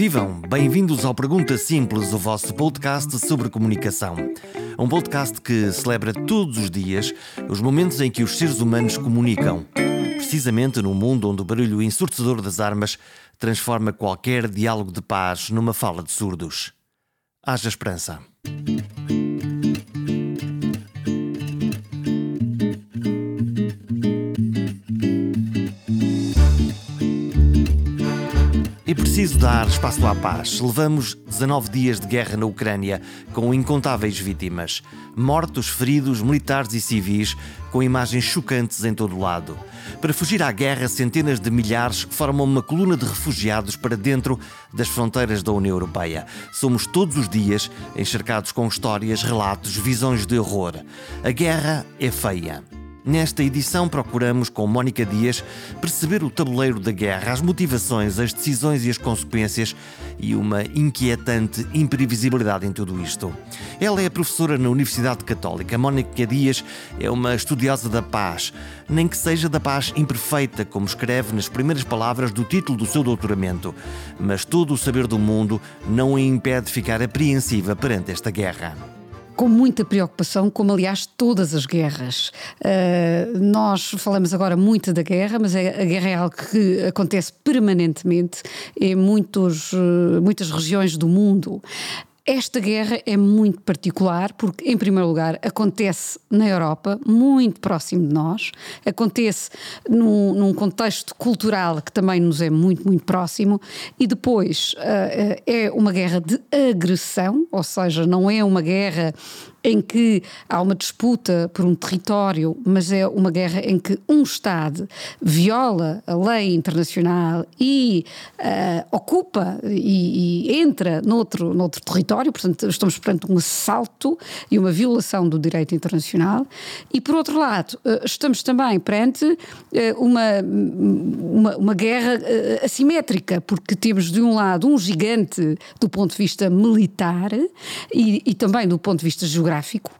Vivam! Bem-vindos ao Pergunta Simples, o vosso podcast sobre comunicação. Um podcast que celebra todos os dias os momentos em que os seres humanos comunicam. Precisamente num mundo onde o barulho ensurdecedor das armas transforma qualquer diálogo de paz numa fala de surdos. Haja esperança. Preciso dar espaço à paz. Levamos 19 dias de guerra na Ucrânia, com incontáveis vítimas. Mortos, feridos, militares e civis, com imagens chocantes em todo lado. Para fugir à guerra, centenas de milhares formam uma coluna de refugiados para dentro das fronteiras da União Europeia. Somos todos os dias encharcados com histórias, relatos, visões de horror. A guerra é feia. Nesta edição, procuramos, com Mónica Dias, perceber o tabuleiro da guerra, as motivações, as decisões e as consequências e uma inquietante imprevisibilidade em tudo isto. Ela é professora na Universidade Católica. Mónica Dias é uma estudiosa da paz, nem que seja da paz imperfeita, como escreve nas primeiras palavras do título do seu doutoramento. Mas todo o saber do mundo não a impede de ficar apreensiva perante esta guerra com muita preocupação, como aliás todas as guerras. Uh, nós falamos agora muito da guerra, mas é, a guerra é algo que acontece permanentemente em muitos, uh, muitas regiões do mundo. Esta guerra é muito particular porque, em primeiro lugar, acontece na Europa, muito próximo de nós, acontece num, num contexto cultural que também nos é muito, muito próximo, e depois uh, é uma guerra de agressão, ou seja, não é uma guerra em que há uma disputa por um território, mas é uma guerra em que um Estado viola a lei internacional e uh, ocupa e, e, entra noutro, noutro território, portanto, estamos perante um assalto e uma violação do direito internacional. E, por outro lado, uh, estamos também perante uh, uma, uma, uma guerra assimétrica, porque temos, de um lado, um gigante do ponto de vista militar e, e também do ponto de vista geográfico geográfico.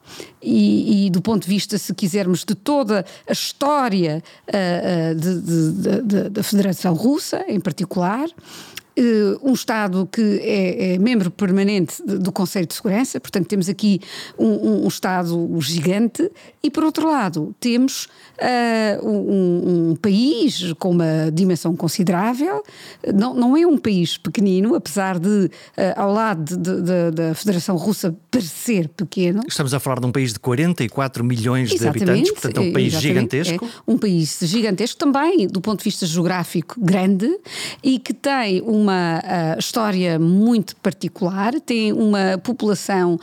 E, e, do ponto de vista, se quisermos, de toda a história uh, de, da Federação Russa, em particular, uh, um Estado que é, é membro permanente do Conselho de Segurança, portanto, temos aqui um, um, um Estado gigante, e por outro lado, temos uh, um, um, país com uma dimensão considerável, não, não é um país pequenino, apesar de, uh, ao lado de, de, da Federação Russa, parecer pequeno. Estamos a falar de um país de 44 milhões exatamente, de habitantes, portanto é um país gigantesco. É um país gigantesco também, do ponto de vista geográfico, grande e que tem uma uh, história muito particular, tem uma população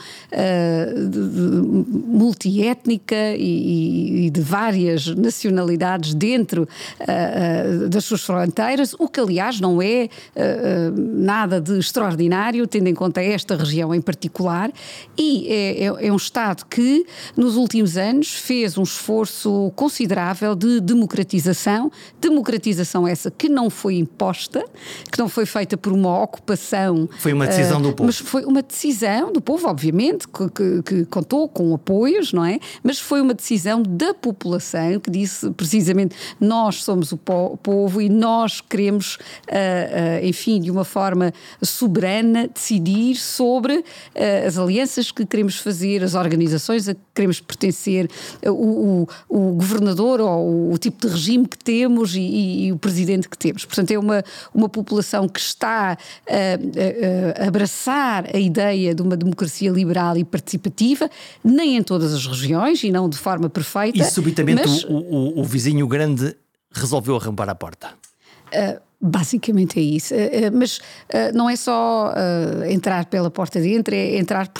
multiétnica e, e de várias nacionalidades dentro uh, uh, das suas fronteiras, o que aliás não é uh, nada de extraordinário, tendo em conta esta região em particular, e é, é, é, um Estado que nos últimos anos fez um esforço considerável de democratização, democratização essa que não foi imposta, que não foi feita por uma ocupação. Foi uma decisão do povo. Mas foi uma decisão do povo, obviamente, que, que, que contou com apoios, não é? Mas foi uma decisão da população que disse precisamente nós somos o povo e nós queremos, uh, uh, enfim, de uma forma soberana, decidir sobre uh, as alianças que queremos fazer, as organizações a que queremos pertencer, o, o, o governador ou o tipo de regime que temos e, e, e, o presidente que temos. Portanto, é uma, uma população que está a, a, a abraçar a ideia de uma democracia liberal e participativa, nem em todas as regiões e não de forma perfeita. E subitamente mas, o, o, o, vizinho grande resolveu arrombar a porta. Uh, Basicamente é isso. Uh, mas uh, não é só entrar pela porta de dentro, é entrar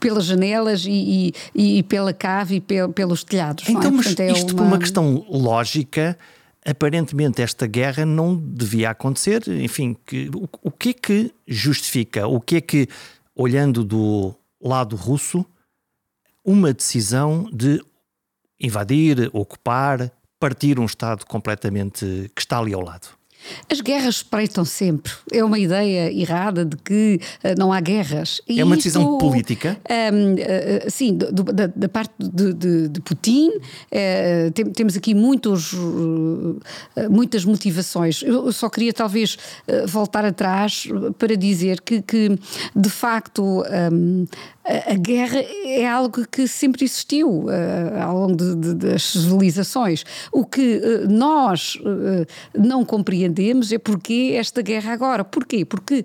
pelas janelas e, e, e, pela cave e pel, pelos telhados. Então, é? mas Portanto, é isto uma... por uma questão lógica, aparentemente esta guerra não devia acontecer. Enfim, que, o, o que é que justifica? O que é que, olhando do lado russo, uma decisão de invadir, ocupar, partir um Estado completamente que está ali ao lado? As guerras espreitam sempre. É uma ideia errada de que uh, não há guerras. E é uma decisão política? Um, uh, sim, do, da, da, parte de, de, de Putin, uh, tem, temos aqui muitos, muitas motivações. Eu só queria talvez voltar atrás para dizer que, que de facto, um, a guerra é algo que sempre existiu uh, ao longo de, de, das civilizações. O que uh, nós uh, não compreendemos é porque esta guerra agora. Porquê? Porque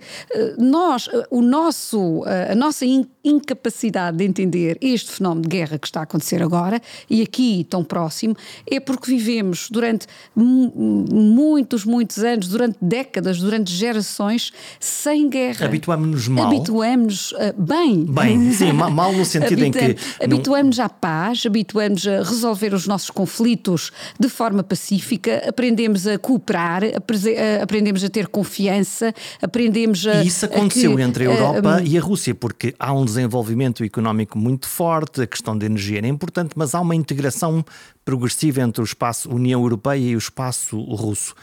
nós, o nosso, a nossa in incapacidade de entender este fenómeno de guerra que está a acontecer agora e aqui tão próximo é porque vivemos durante muitos, muitos anos, durante décadas, durante gerações sem guerra. Habituamos-nos mal. Habituamos-nos bem. Bem Sim, mal no sentido em que. Habituamos-nos à paz, habituamos a resolver os nossos conflitos de forma pacífica, aprendemos a cooperar, aprendemos a ter confiança, aprendemos a. E isso aconteceu a que, entre a Europa uh, e a Rússia, porque há um desenvolvimento económico muito forte, a questão da energia é importante, mas há uma integração progressiva entre o espaço União Europeia e o espaço russo.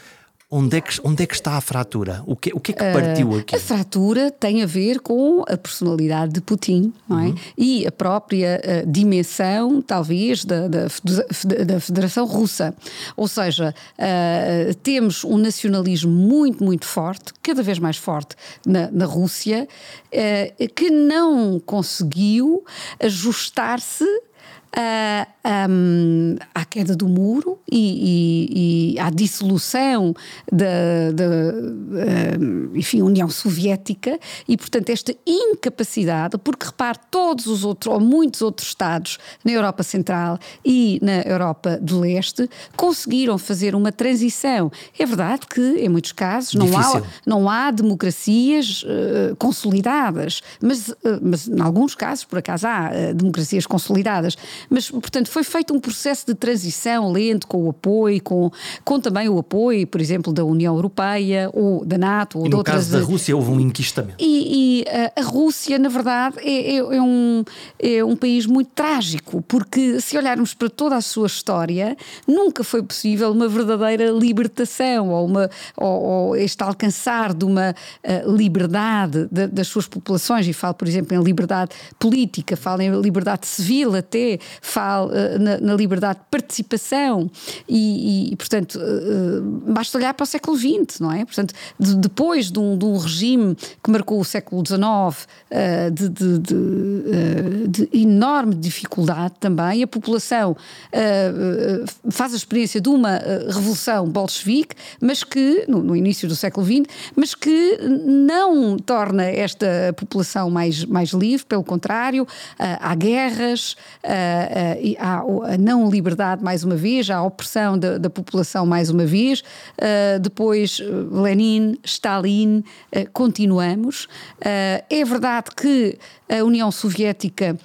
Onde é, que, onde é que está a fratura? O que, o que é que partiu uh, aqui? A fratura tem a ver com a personalidade de Putin, não é? Uhum. E a própria uh, dimensão, talvez, da, da, da, Federação Russa. Ou seja, uh, temos um nacionalismo muito, muito forte, cada vez mais forte na, na Rússia, que não conseguiu ajustar-se uh, um, à queda do muro e, e, e à dissolução da, da uh, enfim, União Soviética e, portanto, esta incapacidade, porque repare, todos os outros, ou muitos outros Estados na Europa Central e na Europa do Leste conseguiram fazer uma transição. É verdade que, em muitos casos, não há, não há democracias uh, consolidadas, mas, uh, mas, em alguns casos, por acaso, há uh, democracias consolidadas. Mas, portanto, foi feito um processo de transição lento com o apoio, com, com também o apoio, por exemplo, da União Europeia ou da NATO. Ou e de no outras... caso da Rússia houve um enquistamento. E, e a, a, Rússia, na verdade, é, é, é, um, é um país muito trágico, porque se olharmos para toda a sua história, nunca foi possível uma verdadeira libertação ou, uma, ou, ou este alcançar de uma uh, liberdade de, das suas populações, e falo, por exemplo, em liberdade política, falo em liberdade civil até, fala uh, na, na, liberdade de participação e, e portanto, uh, basta olhar para o século XX, não é? Portanto, de, depois de um, de um, regime que marcou o século XIX uh, de, de, de, enorme dificuldade também, a população faz a experiência de uma revolução bolchevique, mas que, no, no, início do século XX, mas que não torna esta população mais, mais livre, pelo contrário, há guerras, há a não liberdade mais uma vez, a opressão da, da população mais uma vez, uh, depois Lenin, Stalin, uh, continuamos. é verdade que a União Soviética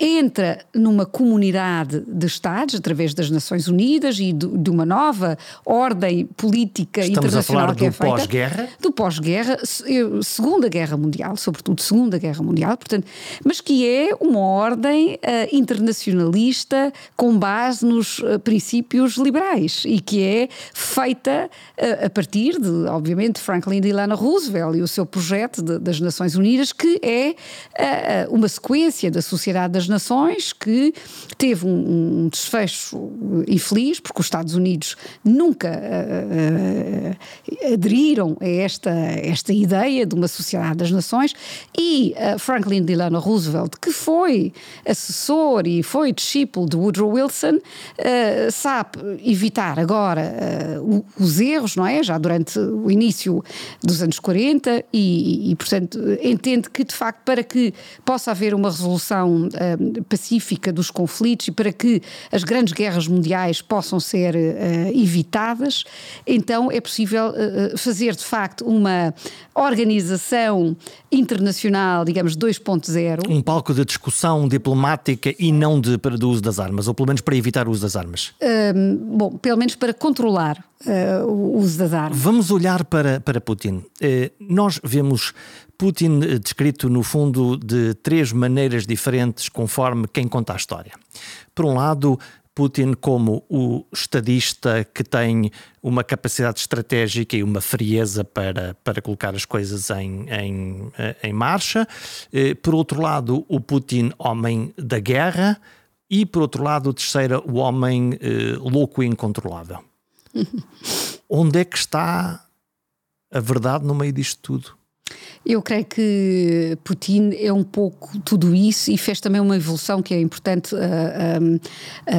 entra numa comunidade de Estados, através das Nações Unidas e de, de uma nova ordem política Estamos internacional a falar que é do feita. Pós-guerra? Do pós-guerra, Segunda Guerra Mundial, sobretudo Segunda Guerra Mundial, portanto, mas que é uma ordem uh, internacionalista com base nos uh, princípios liberais e que é feita uh, a partir de, obviamente, Franklin Delano Roosevelt e o seu projeto de, das Nações Unidas, que é uma sequência da Sociedade das Nações, que teve um, um desfecho infeliz, porque os Estados Unidos nunca uh, uh, aderiram a esta, esta ideia de uma sociedade das nações, e uh, Franklin Delano Roosevelt, que foi assessor e foi discípulo de Woodrow Wilson, sabe evitar agora os erros, não é? Já durante o início dos anos 40 e, e, portanto, entende que, de facto, para que possa haver uma resolução pacífica dos conflitos e para que as grandes guerras mundiais possam ser uh, evitadas, então é possível uh, fazer de facto uma organização internacional, digamos 2.0. Um palco de discussão diplomática e não de, para o uso das armas, ou pelo menos para evitar o uso das armas. Bom, pelo menos para controlar uh, o uso das armas. Vamos olhar para, para Putin. Uh, nós vemos Putin eh, descrito no fundo de três maneiras diferentes conforme quem conta a história. Por um lado, Putin como o estadista que tem uma capacidade estratégica e uma frieza para, para colocar as coisas em, em, em marcha. Eh, por outro lado, o Putin, homem da guerra. E por outro lado, o terceiro, o homem eh, louco e incontrolável. Onde é que está a verdade no meio disto tudo? Eu creio que Putin é um pouco tudo isso e fez também uma evolução que é importante uh, uh,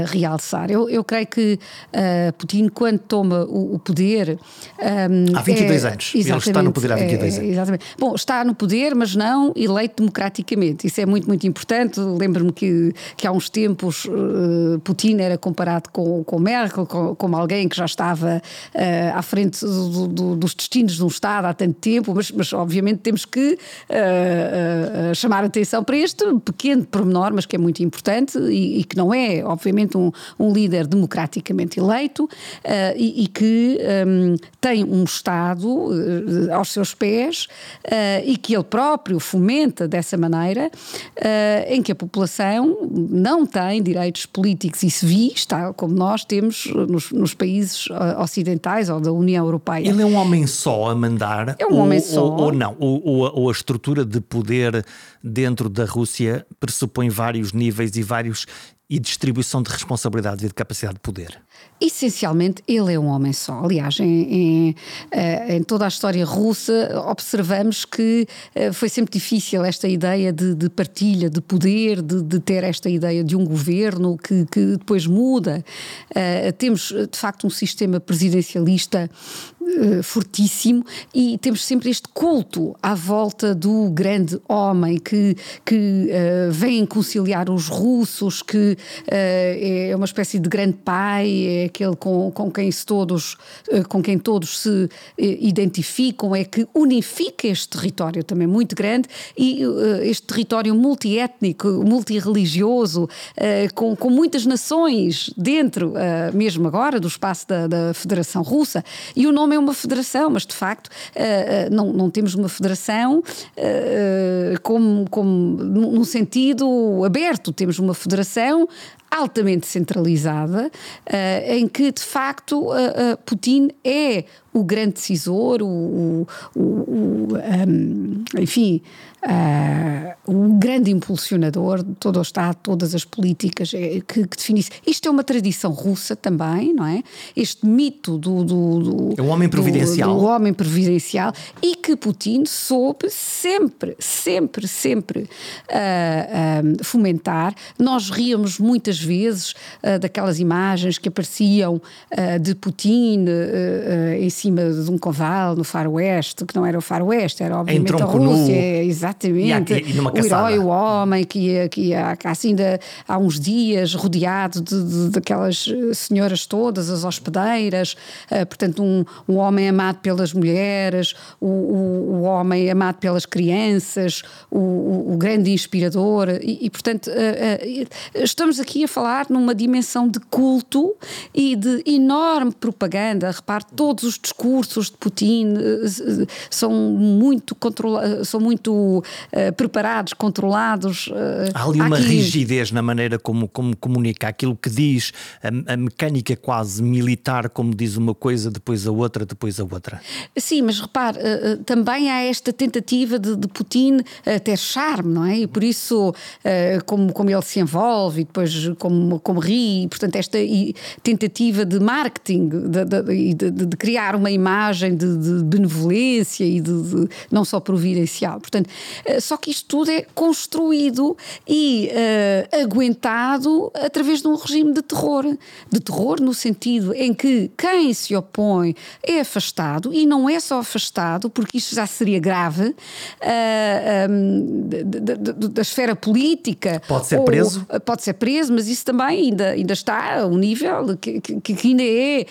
realçar. Eu, eu, creio que uh, Putin, quando toma o, o poder. Um, há 22 é, anos. Ele está no poder há 22 é, anos. Exatamente. Bom, está no poder, mas não eleito democraticamente. Isso é muito, muito importante. Lembro-me que, que há uns tempos Putin era comparado com, com Merkel, com, como alguém que já estava à frente do, do, dos destinos de um Estado há tanto tempo, mas, mas obviamente temos que uh, uh, chamar atenção para este pequeno pormenor, mas que é muito importante e, e que não é, obviamente, um, um líder democraticamente eleito uh, e, e, que um, tem um Estado aos seus pés e que ele próprio fomenta dessa maneira, em que a população não tem direitos políticos e civis, tal como nós temos nos, nos países ocidentais ou da União Europeia. Ele é um homem só a mandar? É um ou, homem só. Ou, ou não? Ou, ou, a, estrutura de poder dentro da Rússia pressupõe vários níveis e vários e distribuição de responsabilidades e de capacidade de poder? Essencialmente, ele é um homem só. Aliás, em, em, eh, em toda a história russa, observamos que eh, foi sempre difícil esta ideia de, de partilha de poder, de, de, ter esta ideia de um governo que, que depois muda. Uh, temos, de facto, um sistema presidencialista uh, fortíssimo e temos sempre este culto à volta do grande homem que, que uh, vem conciliar os russos, que é uma espécie de grande pai, é aquele com, com quem todos, eh, com quem todos se eh, identificam, é que unifica este território também muito grande e eh, este território multiétnico, multirreligioso, com, com muitas nações dentro, mesmo agora, do espaço da, da Federação Russa. E o nome é uma federação, mas de facto não, não temos uma federação como, como num sentido aberto, temos uma federação altamente centralizada, uh, em que de facto uh, uh, Putin é o grande decisor, o, o, o um, enfim, uh, o grande impulsionador de todo o Estado, todas as políticas é, que, que define isso. Isto é uma tradição russa também, não é? Este mito do. do, do é um homem providencial. Do, do, homem providencial e que Putin soube sempre, sempre, sempre uh, fomentar. Nós ríamos muitas vezes uh, daquelas imagens que apareciam de Putin em cima de um cavalo no faroeste, que não era o faroeste, era obviamente a Rússia, nu. Exatamente. E, e o herói, o homem, que que ia assim de, há uns dias rodeado de, de, daquelas senhoras todas, as hospedeiras, uh, portanto, um, um homem amado pelas mulheres, o, o, o homem amado pelas crianças, o, o grande inspirador, e, e portanto, uh, uh, estamos aqui a falar numa dimensão de culto e de enorme propaganda. Repare, todos os discursos de Putin eh, são muito, controla são muito uh, preparados, controlados. Uh, Há ali uma aqui... rigidez na maneira como, como comunica, aquilo que diz, a, a, mecânica quase militar, como diz uma coisa, depois a outra, depois a outra. Sim, mas repare, uh, também há esta tentativa de, de Putin ter charme, não é? E por isso, como, como ele se envolve e depois como, como ri, e, portanto, esta tentativa de marketing, de, de, de, criar uma imagem de, benevolência e de, não só providencial. Portanto, eh, só que isto tudo é construído e uh, aguentado através de um regime de terror. De terror no sentido em que quem se opõe é afastado e não é só afastado, porque isto já seria grave, uh, eh, um, da esfera política. Pode ser ou, preso. Pode ser preso, mas isso também ainda, ainda está a um nível que, que, que ainda é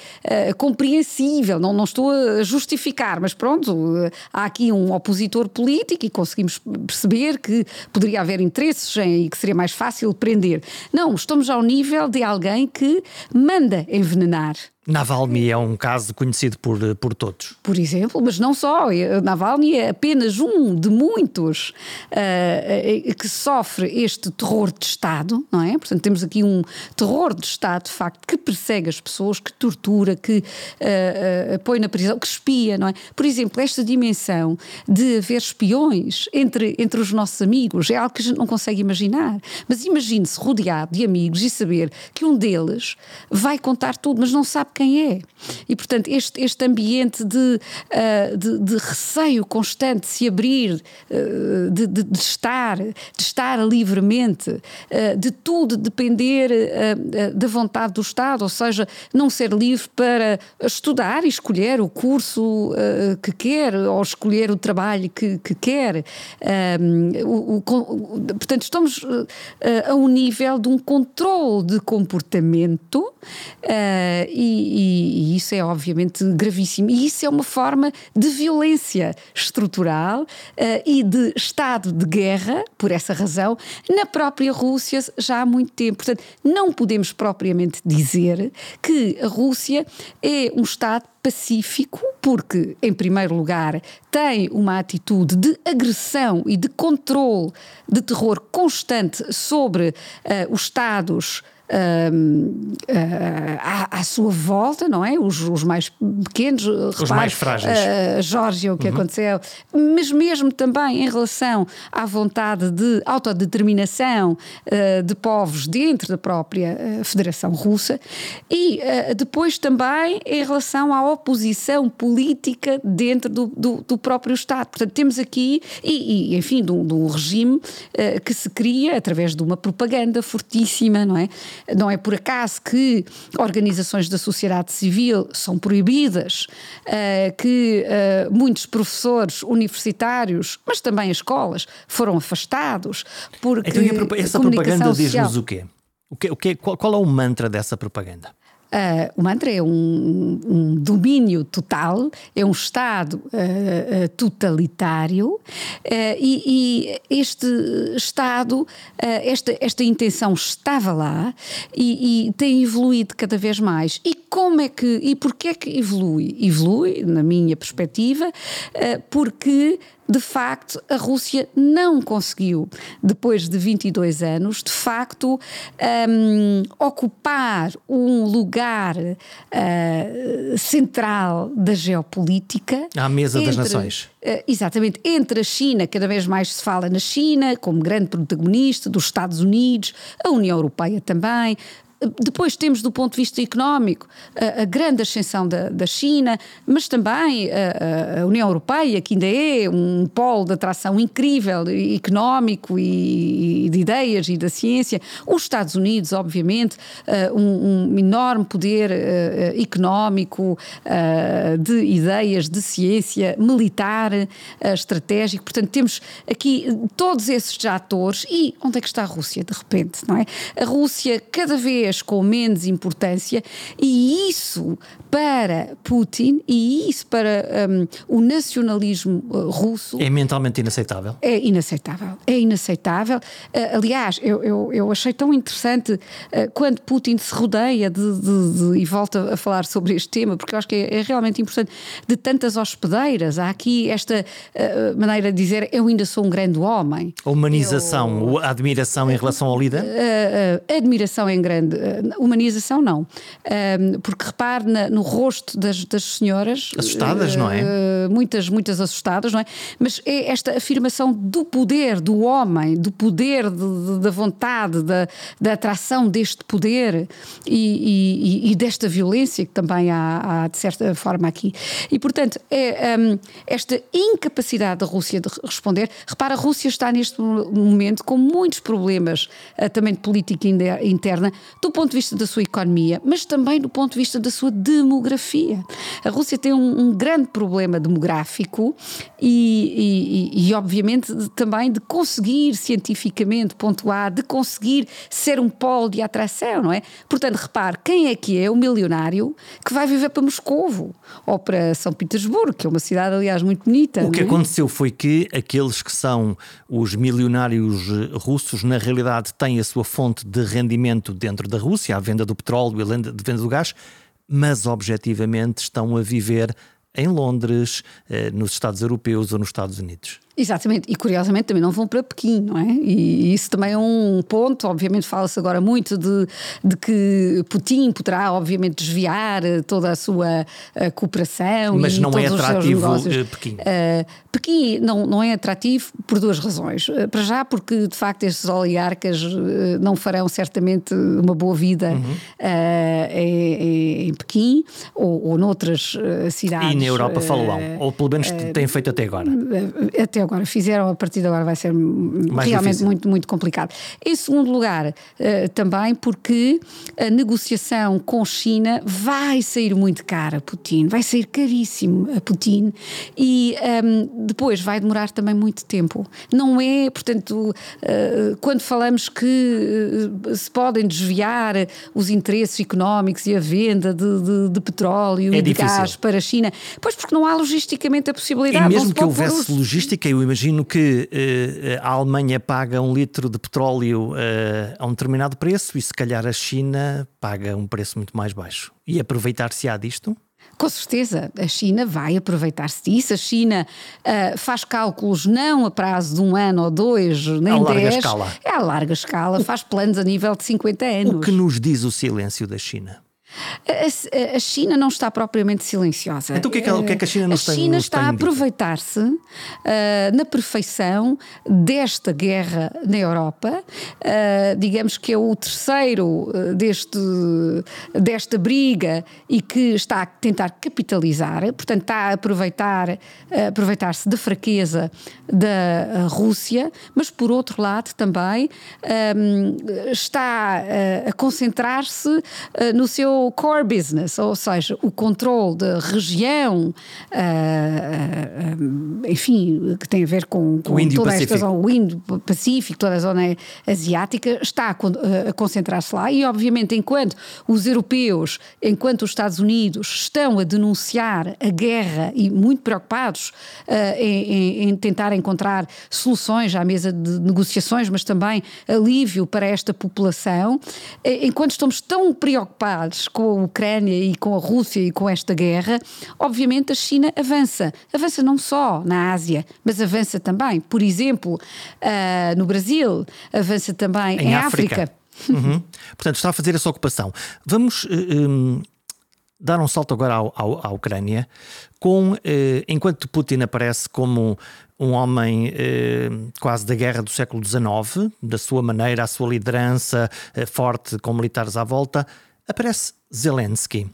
uh, compreensível. Não, não estou justificar, mas pronto, há aqui um opositor político e conseguimos perceber que poderia haver interesses em, e que seria mais fácil prender. Não, estamos ao nível de alguém que manda envenenar Navalny é um caso conhecido por, por todos. Por exemplo, mas não só. Navalny é apenas um de muitos uh, que sofre este terror de Estado, não é? Portanto, temos aqui um terror de Estado, de facto, que persegue as pessoas, que tortura, que uh, uh, põe na prisão, que espia, não é? Por exemplo, esta dimensão de haver espiões entre, entre os nossos amigos é algo que a gente não consegue imaginar. Mas imagine-se rodeado de amigos e saber que um deles vai contar tudo, mas não sabe quem é. E, portanto, este, este ambiente de, uh, de, de, receio constante de se abrir, uh, de, de, de, estar, de estar livremente, uh, de tudo depender da vontade do Estado, ou seja, não ser livre para estudar e escolher o curso que quer ou escolher o trabalho que, que quer. O, o, portanto, estamos a um nível de um controle de comportamento e e, e, isso é obviamente gravíssimo. E isso é uma forma de violência estrutural uh, e de estado de guerra, por essa razão, na própria Rússia já há muito tempo. Portanto, não podemos propriamente dizer que a Rússia é um Estado pacífico, porque, em primeiro lugar, tem uma atitude de agressão e de controle, de terror constante sobre uh, os Estados uh, à, à, sua volta, não é? Os, os mais pequenos, os repare, mais frágeis. Uh, Geórgia, o que uhum. aconteceu, mas mesmo também em relação à vontade de autodeterminação uh, de povos dentro da própria Federação Russa e depois também em relação à oposição política dentro do, do, do próprio Estado. Portanto, temos aqui, e, e enfim, de um, regime que se cria através de uma propaganda fortíssima, não é? Não é por acaso que organizações da sociedade civil são proibidas, uh, que uh, muitos professores universitários, mas também escolas, foram afastados. Porque então, essa propaganda diz-nos o quê? O que, o que, qual, qual é o mantra dessa propaganda? Uh, o mantra é um, um, domínio total, é um Estado uh, totalitário uh, e, e, este Estado, esta, esta intenção estava lá e, e, tem evoluído cada vez mais. E como é que, e porquê é que evolui? Evolui, na minha perspectiva, porque de facto, a Rússia não conseguiu, depois de 22 anos, de facto, um, ocupar um lugar uh, central da geopolítica. À mesa entre, das nações. Uh, exatamente, entre a China, cada vez mais se fala na China, como grande protagonista, dos Estados Unidos, a União Europeia também, depois temos, do ponto de vista económico, a, a grande ascensão da, da, China, mas também a, a, União Europeia, que ainda é um polo de atração incrível, económico e, e de ideias e da ciência. Os Estados Unidos, obviamente, uh, um, um, enorme poder uh, económico, uh, de ideias, de ciência, militar, estratégico. Portanto, temos aqui todos esses atores. E onde é que está a Rússia, de repente, não é? A Rússia, cada vez com menos importância, e isso para Putin e isso para um, o nacionalismo uh, russo. É mentalmente inaceitável? É inaceitável. É inaceitável. Uh, aliás, eu, eu, eu, achei tão interessante uh, quando Putin se rodeia de, de, de, e volta a falar sobre este tema, porque eu acho que é, é realmente importante, de tantas hospedeiras. Há aqui esta uh, maneira de dizer eu ainda sou um grande homem. A humanização, eu, a admiração em relação ao líder? admiração em grande uh, humanização não. Uh, porque repare na, no rosto das, das senhoras. Assustadas, uh, não é? Eh, muitas, muitas assustadas, não é? Mas é esta afirmação do poder do homem, do poder de, de, da vontade, da, da atração deste poder e, e, e, desta violência que também há, há, de certa forma aqui. E, portanto, é um, esta incapacidade da Rússia de responder. Repara, a Rússia está neste momento com muitos problemas também de política interna, do ponto de vista da sua economia, mas também do ponto de vista da sua demografia. A Rússia tem um, um grande problema demográfico e, e, e, obviamente, também de conseguir cientificamente pontuar, de conseguir ser um polo de atração, não é? Portanto, repare, quem é que é o milionário que vai viver para Moscovo ou para São Petersburgo, que é uma cidade, aliás, muito bonita. O que é? aconteceu foi que aqueles que são os milionários russos, na realidade, têm a sua fonte de rendimento dentro da Rússia, a venda do petróleo e a venda do gás, mas objetivamente estão a viver em Londres, eh, nos Estados Europeus ou nos Estados Unidos. Exatamente, e curiosamente também não vão para Pequim, não é? E isso também é um ponto, obviamente fala-se agora muito de, de que Putin poderá obviamente desviar toda a sua a cooperação Mas não é atrativo eh, Pequim. Uh, Pequim não, não é atrativo por duas razões. Uh, para já porque de facto estes oligarcas uh, não farão certamente uma boa vida uhum. em, em, Pequim ou, ou noutras cidades. E na Europa falou, ou pelo menos têm feito até agora. Até agora agora fizeram, a partir de agora vai ser Mais realmente difícil. muito, muito complicado. Em segundo lugar, uh, também porque a negociação com China vai sair muito cara a Putin, vai sair caríssimo a Putin e um, ehm, depois vai demorar também muito tempo. Não é, portanto, uh, quando falamos que uh, se podem desviar os interesses económicos e a venda de, de, de petróleo é e difícil. de gás para a China, pois porque não há logisticamente a possibilidade. E mesmo que houvesse os... logística, eu imagino que uh, a Alemanha paga um litro de petróleo uh, a um determinado preço e se calhar a China paga um preço muito mais baixo. E aproveitar-se-á disto? Com certeza, a China vai aproveitar-se disso. A China uh, faz cálculos não a prazo de um ano ou dois, nem a dez. Larga escala. É a larga escala, faz planos a nível de 50 anos. O que nos diz o silêncio da China? A, a, China não está propriamente silenciosa. Então o que é que, que, é que a China nos A China tem, está a aproveitar-se uh, na perfeição desta guerra na Europa. Uh, digamos que é o terceiro uh, deste, desta briga e que está a tentar capitalizar, portanto está a aproveitar, aproveitar-se da fraqueza da Rússia, mas por outro lado também um, está a concentrar-se no seu o core business, ou seja, o controle da região, uh, uh, enfim, que tem a ver com, com toda esta zona, o Indo-Pacífico, toda a zona asiática, está a, a concentrar-se lá. E, obviamente, enquanto os europeus, enquanto os Estados Unidos estão a denunciar a guerra e muito preocupados uh, em, em tentar encontrar soluções à mesa de negociações, mas também alívio para esta população, enquanto estamos tão preocupados com a Ucrânia e com a Rússia e com esta guerra, obviamente a China avança. Avança não só na Ásia, mas avança também, por exemplo, uh, no Brasil, avança também em, em África. África. Uhum. Portanto, está a fazer essa ocupação. Vamos. Uh, eh, um dar um salto agora ao, ao, à Ucrânia, com, eh, enquanto Putin aparece como um homem eh, quase da guerra do século XIX, da sua maneira, a sua liderança eh, forte com militares à volta, aparece Zelensky.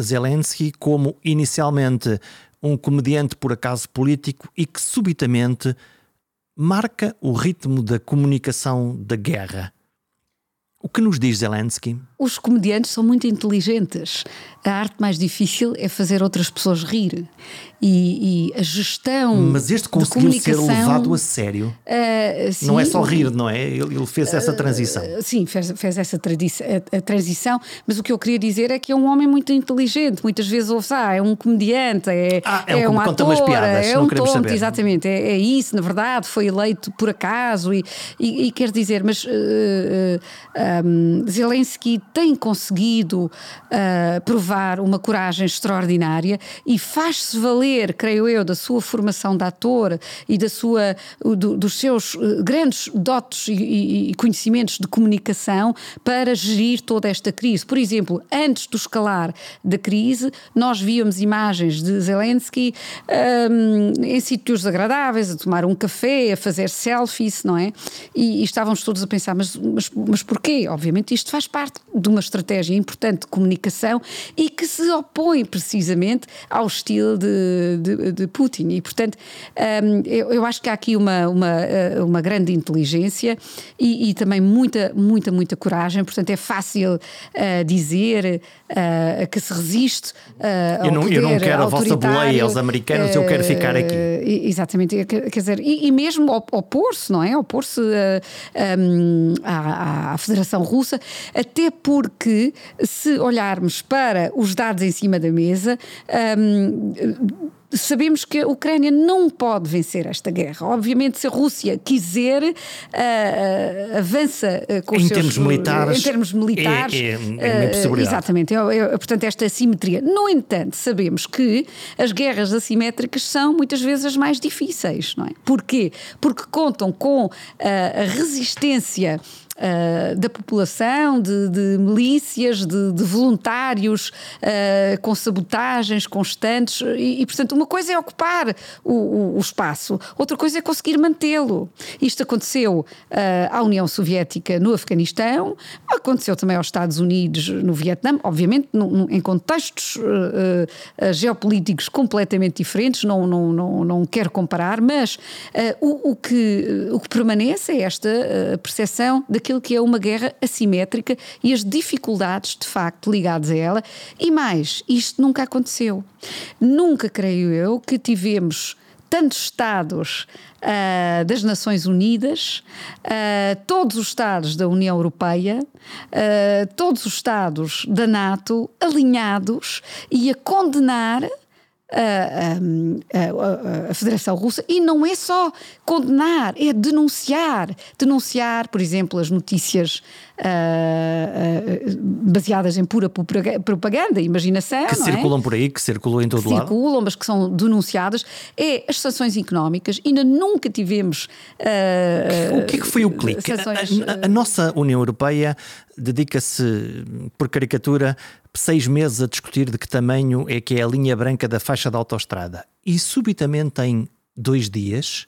Zelensky como inicialmente um comediante por acaso político e que subitamente marca o ritmo da comunicação da guerra. O que nos diz Zelensky? Os comediantes são muito inteligentes. A arte mais difícil é fazer outras pessoas rir. E, e a gestão. Mas este conseguiu ser levado a sério. Uh, sim, não é só rir, não é? Ele, ele fez essa transição. Uh, sim, fez, fez essa a, a, transição. Mas o que eu queria dizer é que é um homem muito inteligente. Muitas vezes ouve ah, é um comediante, é, ah, é, é um, um ator, umas piadas, é um tonto, saber. exatamente. É, é, isso, na verdade, foi eleito por acaso. E, e, e quer dizer, mas uh, um, Zelensky tem conseguido provar uma coragem extraordinária e faz-se valer, creio eu, da sua formação de ator e da sua, do, dos seus eh, grandes dotes e, e, conhecimentos de comunicação para gerir toda esta crise. Por exemplo, antes do escalar da crise, nós víamos imagens de Zelensky um, em sítios agradáveis, a tomar um café, a fazer selfies, não é? E, e estávamos todos a pensar, mas, mas, mas porquê? Obviamente isto faz parte de uma estratégia importante de comunicação e que se opõe precisamente ao estilo de, de, de Putin. E, portanto, um, eu, eu, acho que há aqui uma, uma, uh, uma grande inteligência e, e, também muita, muita, muita coragem. Portanto, é fácil uh, dizer uh, que se resiste uh, eu não, eu não quero a vossa boleia aos americanos, eu quero ficar aqui. Exatamente, quer dizer, e, e mesmo opor-se, não é? Opor-se um, à, à Federação Russa, até por porque se olharmos para os dados em cima da mesa, um, sabemos que a Ucrânia não pode vencer esta guerra. Obviamente, se a Rússia quiser, uh, uh, avança uh, com em os seus, termos militares, em termos militares. É, é, é exatamente. É, é, portanto, esta assimetria. No entanto, sabemos que as guerras assimétricas são muitas vezes as mais difíceis, não é? Porquê? Porque contam com a resistência uh, da população, de, de milícias, de, de voluntários, uh, com sabotagens constantes. E, e, portanto, uma coisa é ocupar o, o, o espaço, outra coisa é conseguir mantê-lo. Isto aconteceu uh, à União Soviética no Afeganistão, aconteceu também aos Estados Unidos no Vietnã, obviamente num, em contextos geopolíticos completamente diferentes, não, não, não, não quero comparar, mas o, o, que, o que permanece é esta percepção de daquilo que é uma guerra assimétrica e as dificuldades, de facto, ligadas a ela. E mais, isto nunca aconteceu. Nunca, creio eu, que tivemos tantos Estados uh, das Nações Unidas, uh, todos os Estados da União Europeia, uh, todos os Estados da NATO alinhados e a condenar a, a, a, Federação Russa e não é só condenar, é denunciar. Denunciar, por exemplo, as notícias uh, baseadas em pura propaganda, imaginação. Que é? circulam é? por aí, que circulam em todo que lado. Circulam, mas que são denunciadas. É as sanções económicas. Ainda nunca tivemos. Uh, o que é que foi o clique? Sanções, a, a nossa União Europeia dedica-se, por caricatura, seis meses a discutir de que tamanho é que é a linha branca da faixa da autoestrada. E subitamente, em dois dias,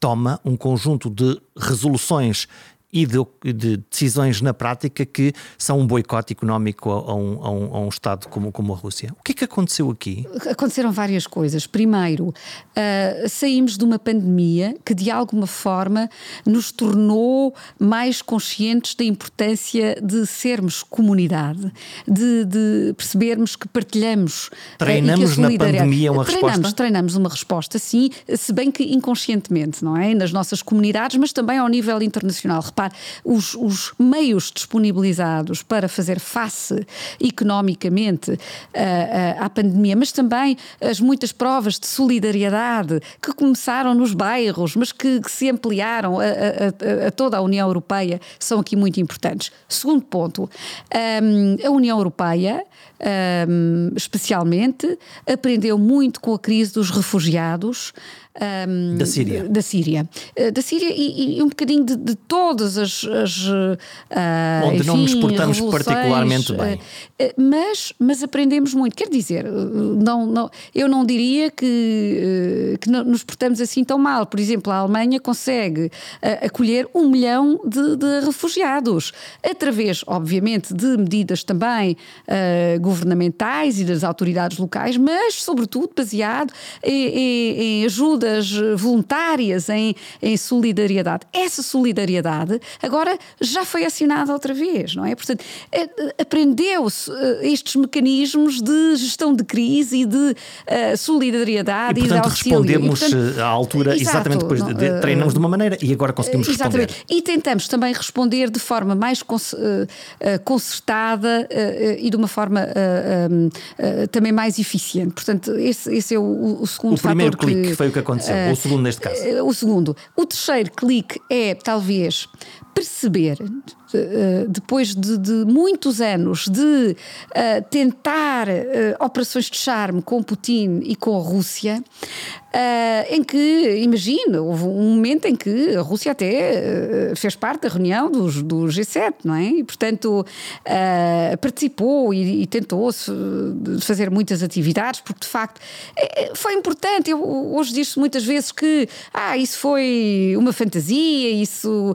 toma um conjunto de resoluções e de, de, decisões na prática que são um boicote económico a um, a, um, a um, Estado como, como a Rússia. O que é que aconteceu aqui? Aconteceram várias coisas. Primeiro, uh, saímos de uma pandemia que de alguma forma nos tornou mais conscientes da importância de sermos comunidade, de, de percebermos que partilhamos. Ah, treinamos uh, na pandemia uma treinamos, resposta? Treinamos uma resposta, sim, se bem que inconscientemente, não é? Nas nossas comunidades, mas também ao nível internacional repare, os, os meios disponibilizados para fazer face economicamente uh, uh, à pandemia, mas também as muitas provas de solidariedade que começaram nos bairros, mas que, que se ampliaram a, a, a, toda a União Europeia, são aqui muito importantes. Segundo ponto, um, ehm, a União Europeia um, especialmente, aprendeu muito com a crise dos refugiados. Um, da Síria. Da Síria. Uh, da Síria e, e, um bocadinho de, de todas as. as uh, Onde enfim, não nos portamos particularmente bem. Uh, mas, mas aprendemos muito. Quer dizer, não, não, eu não diria que, que nos portamos assim tão mal. Por exemplo, a Alemanha consegue acolher um milhão de, de, refugiados, através, obviamente, de medidas também governamentais e das autoridades locais, mas, sobretudo, baseado em, em, em ajudas voluntárias, em, em, solidariedade. Essa solidariedade agora já foi assinada outra vez, não é? Portanto, é, aprendeu-se eh, estes mecanismos de gestão de crise e de uh, solidariedade e, portanto, e de auxílio. respondemos e, portanto, eh, à altura, exato, exatamente depois de, de, treinamos de uma maneira e agora conseguimos exatamente. responder. E tentamos também responder de forma mais concertada e de uma forma também mais eficiente. Portanto, esse, esse é o, o segundo O primeiro clique que, foi o que aconteceu, ou o segundo neste caso? O segundo. O terceiro clique é, talvez, perceber eh, depois de, de, muitos anos de uh, tentar uh, operações de charme com Putin e com a Rússia, uh, em que, imagina, houve um momento em que a Rússia até fez parte da reunião dos, do G7, não é? E, portanto, participou e, e tentou fazer muitas atividades, porque de facto foi importante. Eu, hoje diz-se muitas vezes que ah, isso foi uma fantasia, isso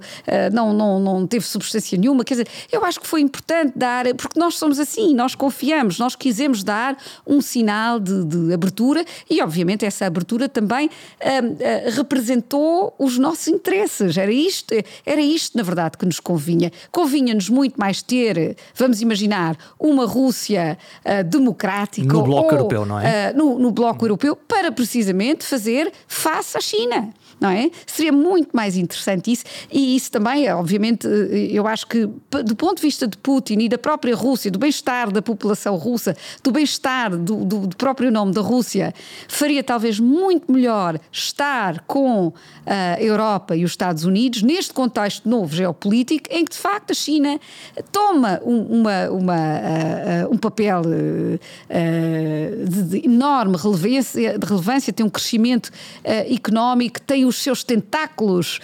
não, não, não teve substância nenhuma. Quer dizer, eu acho que foi importante dar, porque nós somos assim, nós confiamos, nós quisemos dar um sinal de, de abertura e, obviamente, essa abertura também uh, uh, representou os nossos interesses. Era isto, era isto, na verdade, que nos convinha. Convinha-nos muito mais ter, vamos imaginar, uma Rússia uh, democrática. No Bloco ou, Europeu, não é? no, no Bloco Europeu, para precisamente fazer face à China não é? Seria muito mais interessante isso, e isso também, obviamente, eu acho que do ponto de vista de Putin e da própria Rússia, do bem-estar da população russa, do bem-estar do, do, do, próprio nome da Rússia, faria talvez muito melhor estar com a Europa e os Estados Unidos neste contexto novo geopolítico, em que de facto a China toma um, uma, uma, uh, um papel uh, de, de, enorme relevância, de relevância, tem um crescimento uh, económico, tem os seus tentáculos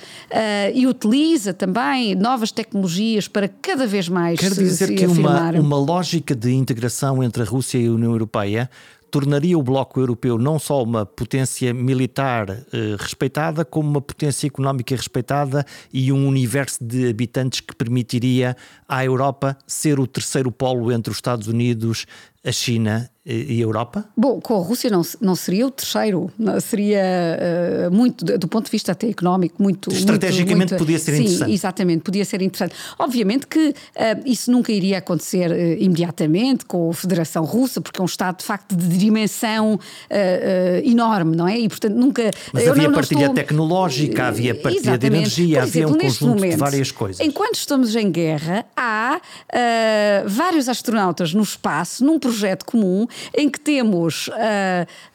e utiliza também novas tecnologias para cada vez mais Quer dizer se, que uma, uma lógica de integração entre a Rússia e a União Europeia tornaria o Bloco Europeu não só uma potência militar eh, respeitada, como uma potência económica respeitada e um universo de habitantes que permitiria à Europa ser o terceiro polo entre os Estados Unidos, a China e a Europa? Bom, com a Rússia não, não seria o terceiro, não, seria uh, muito, do ponto de vista até económico, muito. Estrategicamente muito, podia ser sim, interessante. Exatamente, podia ser interessante. Obviamente que uh, isso nunca iria acontecer uh, imediatamente com a Federação Russa, porque é um Estado de facto de dimensão enorme, não é? E portanto nunca. Mas havia não, partilha estou... tecnológica, havia partilha de energia, havia um conjunto momento, de várias coisas. Enquanto estamos em guerra, há vários astronautas no espaço, num projeto comum em que temos uh,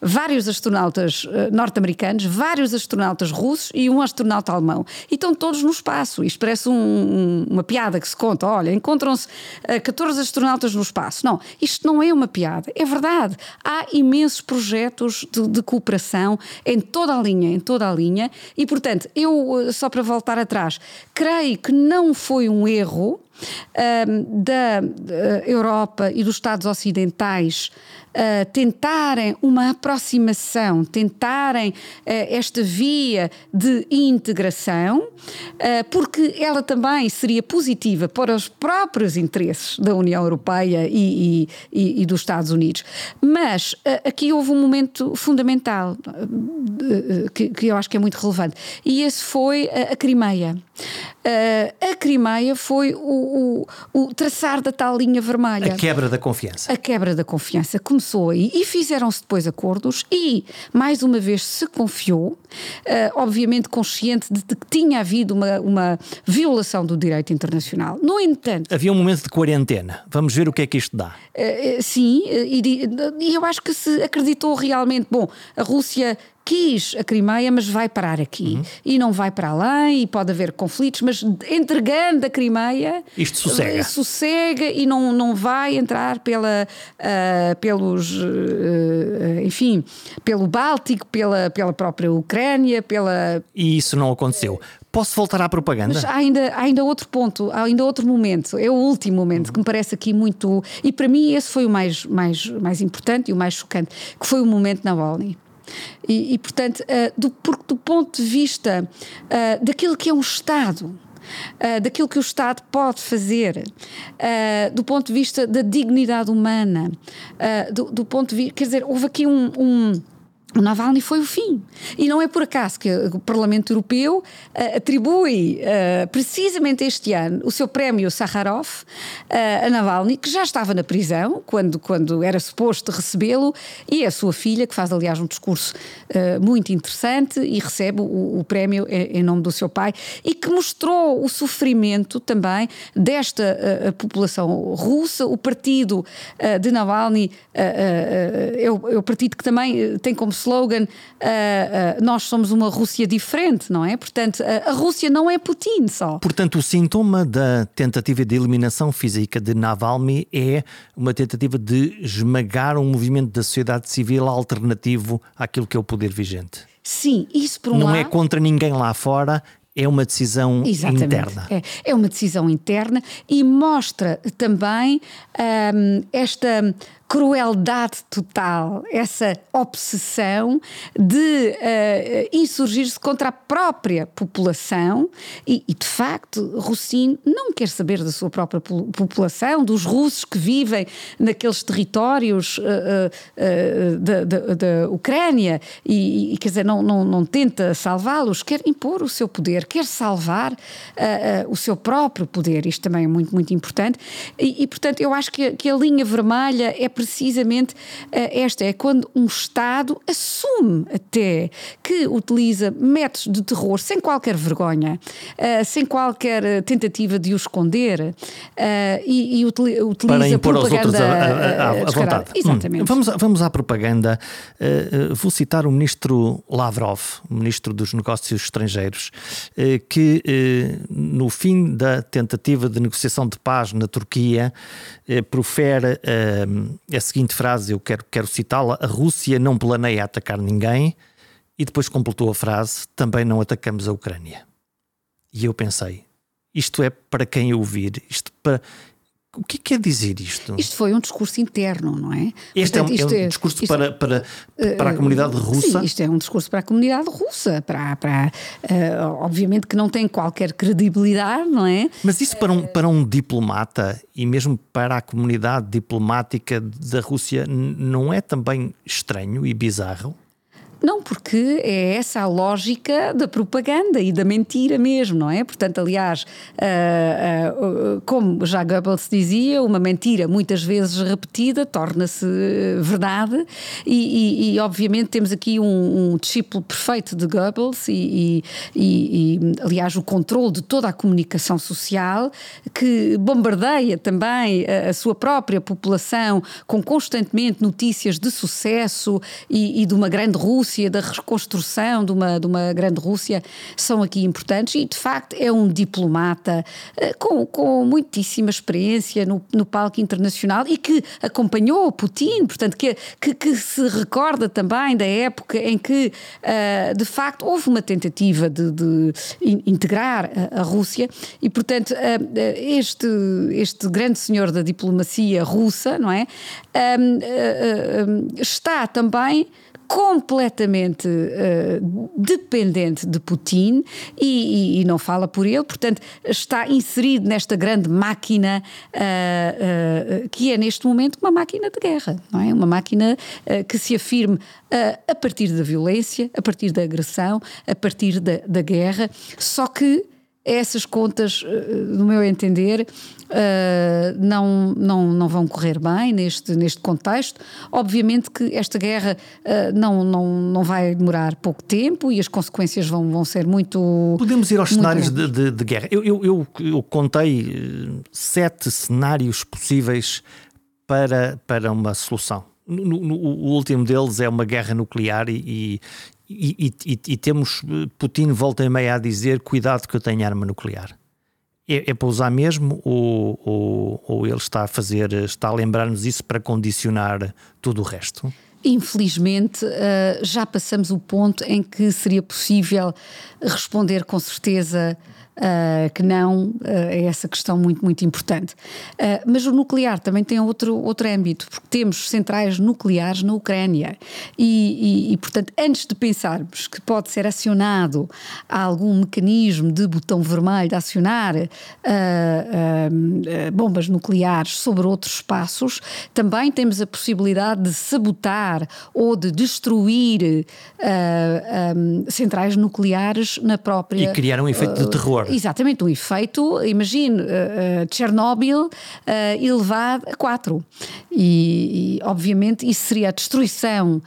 vários astronautas uh, norte-americanos, vários astronautas russos e um astronauta alemão. E estão todos no espaço. Isto parece um, um, uma piada que se conta. Olha, encontram-se uh, 14 astronautas no espaço. Não, isto não é uma piada. É verdade. Há imensos projetos de, de cooperação em toda a linha, em toda a linha. E, portanto, eu, só para voltar atrás, creio que não foi um erro da Europa e dos Estados ocidentais uh, tentarem uma aproximação, tentarem uh, esta via de integração, uh, porque ela também seria positiva para os próprios interesses da União Europeia e, e, e dos Estados Unidos. Mas aqui houve um momento fundamental que, eu acho que é muito relevante, e esse foi a, a Crimeia. a Crimeia foi o, o, o traçar da tal linha vermelha. A quebra da confiança. A quebra da confiança começou aí e fizeram-se depois acordos e, mais uma vez, se confiou, uh, obviamente consciente de que tinha havido uma, uma violação do direito internacional. No entanto. Havia um momento de quarentena. Vamos ver o que é que isto dá. Uh, sim, e, e eu acho que se acreditou realmente. Bom, a Rússia quis a Crimeia, mas vai parar aqui. Uhum. E não vai para além, e pode haver conflitos, mas entregando a Crimeia. Isto sossega. Sossega e não, não vai entrar pela, uh, pelos. Uh, enfim, pelo Báltico, pela, pela própria Ucrânia, pela. E isso não aconteceu. Posso voltar à propaganda? Mas há ainda, há ainda outro ponto, há ainda outro momento, é o último momento que me parece aqui muito. E para mim esse foi o mais, mais, mais importante e o mais chocante, que foi o momento na Navalny. E, e portanto, uh, do, do ponto de vista uh, daquilo que é um Estado, Uh, daquilo que o Estado pode fazer, uh, do ponto de vista da dignidade humana, uh, do, do, ponto de vista. Quer dizer, houve aqui um, um o Navalny foi o fim. E não é por acaso que o Parlamento Europeu uh, atribui uh, precisamente este ano o seu prémio Sakharov uh, a Navalny, que já estava na prisão quando, quando era suposto recebê-lo, e a sua filha, que faz aliás um discurso muito interessante e recebe o, o prémio em, em, nome do seu pai, e que mostrou o sofrimento também desta população russa. O partido de Navalny é o, é o partido que também tem como slogan uh, uh, nós somos uma Rússia diferente, não é? Portanto, a, a Rússia não é Putin só. Portanto, o sintoma da tentativa de eliminação física de Navalny é uma tentativa de esmagar um movimento da sociedade civil alternativo àquilo que é o poder vigente. Sim, isso por um Não lado... é contra ninguém lá fora, é uma decisão Exatamente. interna. É, é uma decisão interna e mostra também um, esta crueldade total, essa obsessão de uh, insurgir-se contra a própria população e, e, de facto, Rossini não quer saber da sua própria população, dos russos que vivem naqueles territórios uh, uh, da, da, da, Ucrânia e, e, quer dizer, não, não, não tenta salvá-los, quer impor o seu poder, quer salvar o seu próprio poder. Isto também é muito, muito importante. E, e portanto, eu acho que, que a linha vermelha é precisamente esta: é quando um Estado assume até que utiliza métodos de terror sem qualquer vergonha, sem qualquer tentativa de o esconder e, e utiliza para impor aos outros a, a, a vontade. Exatamente. Hum. Vamos, vamos à propaganda. vou citar o ministro Lavrov, ministro dos Negócios Estrangeiros, que no fim da tentativa de negociação de paz na Turquia, eh, profere eh, a seguinte frase, eu quero, quero citá-la: a Rússia não planeia atacar ninguém, e depois completou a frase: também não atacamos a Ucrânia. E eu pensei, isto é para quem ouvir, isto para, o que quer dizer isto? Isto foi um discurso interno, não é? Este Portanto, é, um, é um discurso isto, para, para, para a eh, comunidade russa? Sim, isto é um discurso para a comunidade russa, para, para uh, obviamente que não tem qualquer credibilidade, não é? Mas isso para um, para um diplomata e mesmo para a comunidade diplomática da Rússia não é também estranho e bizarro? Não, porque é essa a lógica da propaganda e da mentira mesmo, não é? Portanto, aliás, uh, uh, como já Goebbels dizia, uma mentira muitas vezes repetida torna-se verdade e, e, e, obviamente temos aqui um, um discípulo perfeito de Goebbels e, e, aliás, o controle de toda a comunicação social que bombardeia também a, a sua própria população com constantemente notícias de sucesso e de uma grande Rússia Rússia, da reconstrução de uma, de uma grande Rússia, são aqui importantes e, de facto, é um diplomata eh, com, com muitíssima experiência no, no palco internacional e que acompanhou Putin, portanto, que, que, que se recorda também da época em que, uh, de facto, houve uma tentativa de, de integrar a, Rússia e, portanto, uh, este, este grande senhor da diplomacia russa, não é? Está também completamente uh, dependente de Putin e, e, e, não fala por ele, portanto, está inserido nesta grande máquina uh, uh, que é neste momento uma máquina de guerra, não é? Uma máquina que se afirme a partir da violência, a partir da agressão, a partir da, da guerra, só que essas contas, no meu entender, uh, não, não, não vão correr bem neste, neste contexto. Obviamente que esta guerra uh, não, não, não vai demorar pouco tempo e as consequências vão, vão ser muito. Podemos ir aos cenários de, de, de, guerra. Eu, eu, eu, eu contei eh, sete cenários possíveis para, para uma solução. No, no, o último deles é uma guerra nuclear e, e, e, e, temos Putin volta e meia a dizer cuidado que eu tenho arma nuclear é, é para usar mesmo ou, ou, ou ele está a fazer, está a lembrar-nos isso para condicionar tudo o resto? Infelizmente, eh, já passamos o ponto em que seria possível responder com certeza uh, que não uh, é essa questão muito, muito importante. Uh, mas o nuclear também tem outro, outro âmbito, porque temos centrais nucleares na Ucrânia e, e, e, portanto, antes de pensarmos que pode ser acionado algum mecanismo de botão vermelho de acionar bombas nucleares sobre outros espaços, também temos a possibilidade de sabotar ou de destruir um, centrais nucleares na própria. E criar um efeito de terror. Exatamente, um efeito, imagine, uh, uh, Chernobyl uh, elevado a 4. E, e, obviamente, isso seria a destruição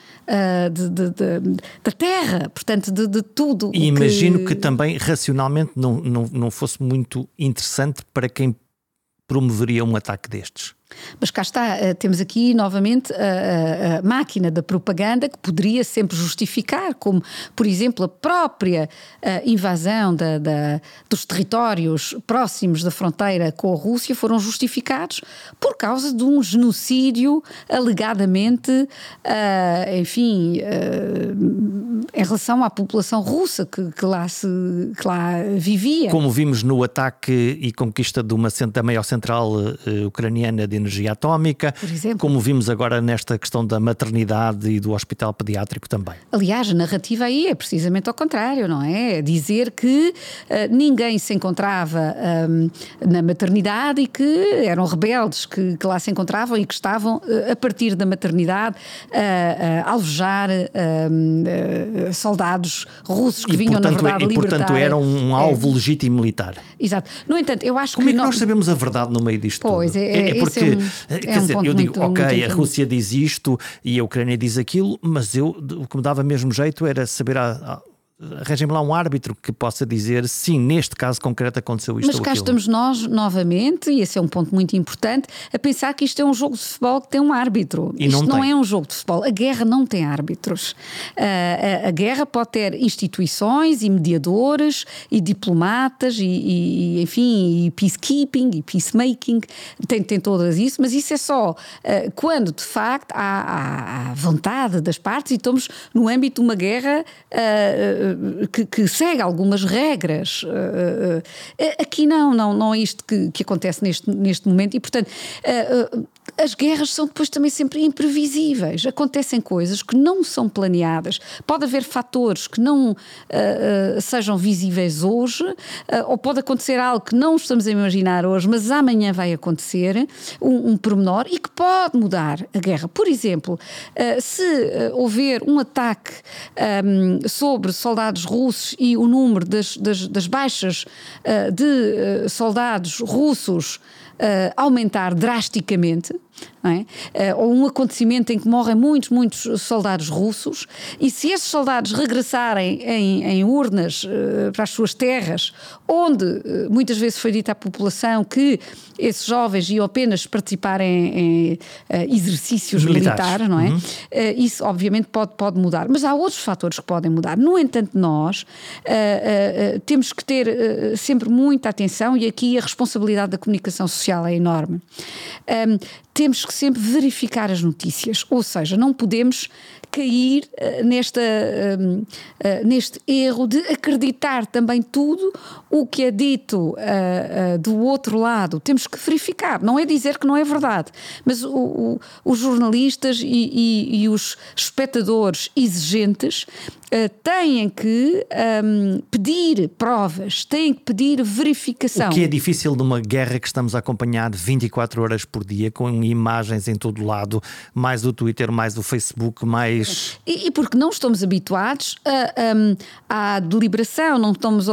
de, de, de, da Terra, portanto, de, tudo. E imagino que... que também, racionalmente, não, não, não fosse muito interessante para quem promoveria um ataque destes. Mas cá está, eh, temos aqui novamente a, a, a, máquina da propaganda que poderia sempre justificar, como, por exemplo, a própria eh, invasão da, da, dos territórios próximos da fronteira com a Rússia foram justificados por causa de um genocídio alegadamente, enfim, em relação à população russa que, que, lá se, que lá vivia. Como vimos no ataque e conquista de uma da maior central uh, ucraniana de energia atómica, como vimos agora nesta questão da maternidade e do hospital pediátrico também. Aliás, a narrativa aí é precisamente ao contrário, não é? Dizer que uh, ninguém se encontrava um, na maternidade e que eram rebeldes que, que, lá se encontravam e que estavam, uh, a partir da maternidade, uh, a alvejar uh, soldados russos que e, vinham portanto, na verdade E portanto era um alvo é. legítimo militar. Exato. No entanto, eu acho Como que. Como é que nós sabemos a verdade no meio disto pois, tudo? É, é, é porque, é um, quer é um dizer, eu digo, muito, ok, muito a Rússia diz isto e a Ucrânia diz aquilo, mas eu, o que me dava mesmo jeito era saber a, a arranjem lá um árbitro que possa dizer sim, neste caso concreto aconteceu isto Mas cá estamos nós, novamente, e esse é um ponto muito importante, a pensar que isto é um jogo de futebol que tem um árbitro. E isto não, não é um jogo de futebol. A guerra não tem árbitros. Uh, a, a, guerra pode ter instituições e mediadores e diplomatas e, e enfim, e peacekeeping e peacemaking, tem, tem todas isso, mas isso é só uh, quando de facto há, há, vontade das partes e estamos no âmbito de uma guerra. Uh, que, que, segue algumas regras. Uh, uh, aqui não, não, não é isto que, que acontece neste, neste momento e, portanto, as guerras são depois também sempre imprevisíveis. Acontecem coisas que não são planeadas. Pode haver fatores que não sejam visíveis hoje, ou pode acontecer algo que não estamos a imaginar hoje, mas amanhã vai acontecer, um, um pormenor, e que pode mudar a guerra. Por exemplo, se houver um ataque um, sobre soldados russos e o número das, das, das baixas uh, de uh, soldados russos uh, aumentar drasticamente, é? uh, ou um acontecimento em que morrem muitos, muitos soldados russos, e se esses soldados regressarem em, em urnas uh, para as suas terras, onde uh, muitas vezes foi dito à população que esses jovens iam apenas participar em, em exercícios militares, militares não é? Uhum. isso obviamente pode, pode mudar, mas há outros fatores que podem mudar. No entanto, nós temos que ter sempre muita atenção, e aqui a responsabilidade da comunicação social é enorme. Um, temos que sempre verificar as notícias, ou seja, não podemos cair uh, nesta, uh, uh, neste erro de acreditar também tudo o que é dito do outro lado. Temos que verificar, não é dizer que não é verdade, mas o, o, os jornalistas e, e, e, os espectadores exigentes têm que um, pedir provas, têm que pedir verificação. O que é difícil numa guerra que estamos a acompanhar 24 horas por dia, com imagens em todo lado, mais o Twitter, mais o Facebook, mais. E, e porque não estamos habituados a, a, à deliberação, não estamos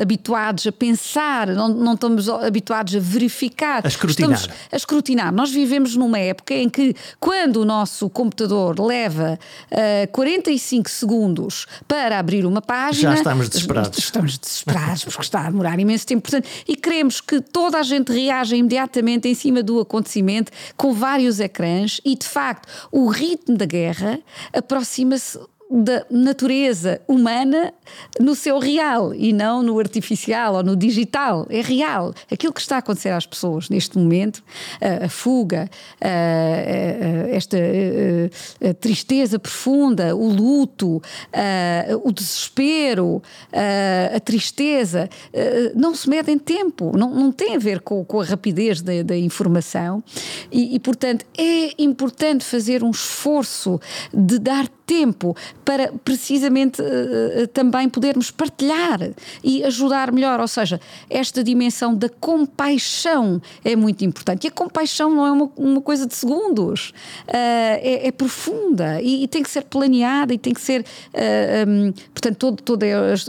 habituados a pensar, não, não estamos habituados a verificar. A escrutinar. Estamos a escrutinar. Nós vivemos numa época em que, quando o nosso computador leva uh, 45 segundos para abrir uma página. Já estamos desesperados. Estamos desesperados porque está a demorar imenso tempo. Portanto, e queremos que toda a gente reaja imediatamente em cima do acontecimento com vários ecrãs e, de facto, o ritmo da guerra aproxima-se da natureza humana no seu real e não no artificial ou no digital. É real. Aquilo que está a acontecer às pessoas neste momento, a, a fuga, a, a, esta tristeza profunda, o luto, o desespero, a tristeza, não se mede em tempo, não, não tem a ver com, com a rapidez da, da informação e, e, portanto, é importante fazer um esforço de dar tempo para precisamente uh, também podermos partilhar e ajudar melhor. Ou seja, esta dimensão da compaixão é muito importante. E a compaixão não é uma, uma coisa de segundos, é, é, profunda e, tem que ser planeada e tem que ser. Uh, um, portanto, todo, todo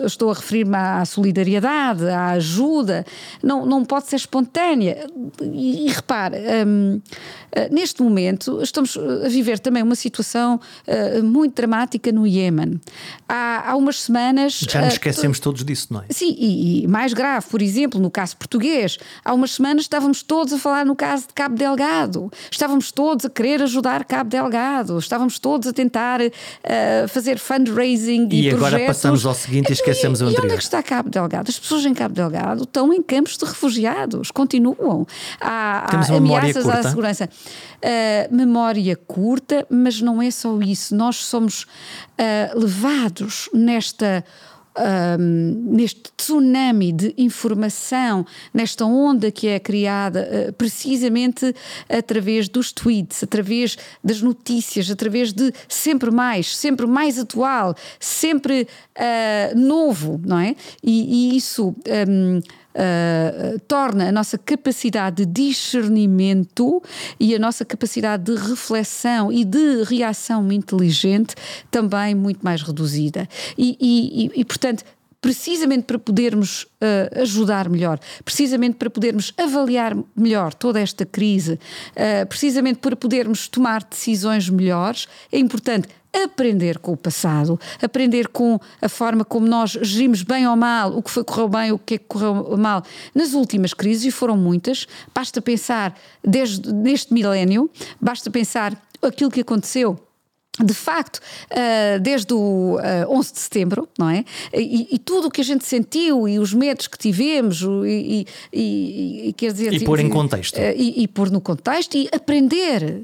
estou a referir-me à solidariedade, à ajuda, não, não pode ser espontânea. E, repare, um, neste momento estamos a viver também uma situação muito muito dramática no Iêmen. Há, há umas semanas. Já nos esquecemos todos disso, não é? Sim, e, e, mais grave, por exemplo, no caso português, há umas semanas estávamos todos a falar no caso de Cabo Delgado, estávamos todos a querer ajudar Cabo Delgado, estávamos todos a tentar uh, fazer fundraising e, e agora projetos. passamos ao seguinte e esquecemos e, o anterior. E onde é que está Cabo Delgado? As pessoas em Cabo Delgado estão em campos de refugiados, continuam. Há, Temos há ameaças à segurança. Uh, memória curta, mas não é só isso. Nós somos uh, levados nesta. Um, neste tsunami de informação, nesta onda que é criada uh, precisamente através dos tweets, através das notícias, através de sempre mais, sempre mais atual, sempre uh, novo, não é? E, e isso. Um, uh, torna a nossa capacidade de discernimento e a nossa capacidade de reflexão e de reação inteligente também muito mais reduzida. E, e, e portanto, precisamente para podermos uh, ajudar melhor, precisamente para podermos avaliar melhor toda esta crise, uh, precisamente para podermos tomar decisões melhores, é importante aprender com o passado, aprender com a forma como nós gerimos bem ou mal, o que foi correu bem, o que é que correu mal nas últimas crises, e foram muitas. Basta pensar desde neste milénio, basta pensar aquilo que aconteceu de facto, uh, desde o uh, eh, 11 de setembro, não é? E, e, tudo o que a gente sentiu e os medos que tivemos e, e, e quer dizer... E pôr em contexto. Uh, e, pôr no contexto e aprender,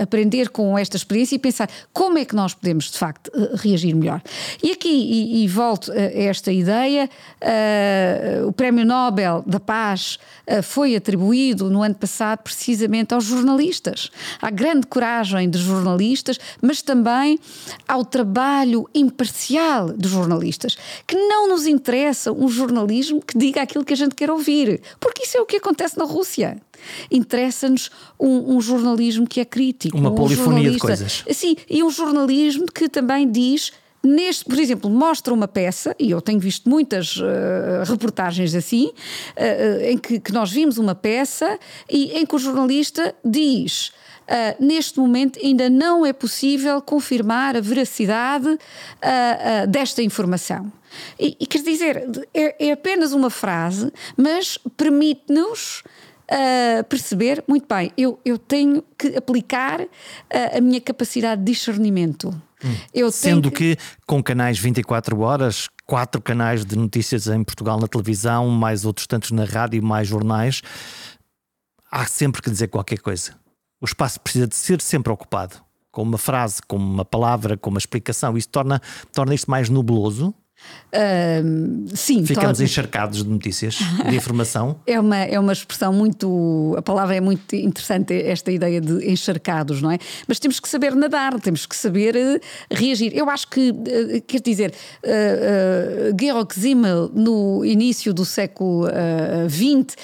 aprender com esta experiência e pensar como é que nós podemos, de facto, reagir melhor. E aqui, e, volto a esta ideia, o Prémio Nobel da Paz foi atribuído no ano passado precisamente aos jornalistas. À grande coragem de jornalistas mas também ao trabalho imparcial dos jornalistas, que não nos interessa um jornalismo que diga aquilo que a gente quer ouvir, porque isso é o que acontece na Rússia. Interessa-nos um, um, jornalismo que é crítico. Uma um polifonia de coisas. Sim, e um jornalismo que também diz Neste, por exemplo, mostra uma peça, e eu tenho visto muitas uh, reportagens assim, uh, em que, que, nós vimos uma peça e em que o jornalista diz Uh, neste momento ainda não é possível confirmar a veracidade uh, uh, desta informação. E, e quer dizer, é, é, apenas uma frase, mas permite-nos perceber, muito bem, eu, eu tenho que aplicar a minha capacidade de discernimento. Hum. Sendo que... que com canais 24 horas, quatro canais de notícias em Portugal na televisão, mais outros tantos na rádio, mais jornais, há sempre que dizer qualquer coisa. O espaço precisa de ser sempre ocupado. Com uma frase, com uma palavra, com uma explicação. Isso torna, torna isto mais nubloso Uh, sim, ficamos encharcados de notícias, de informação. é, uma, é uma expressão muito. A palavra é muito interessante, esta ideia de encharcados, não é? Mas temos que saber nadar, temos que saber uh, reagir. Eu acho que, uh, quer dizer, uh, Georg Simmel, no início do século XX,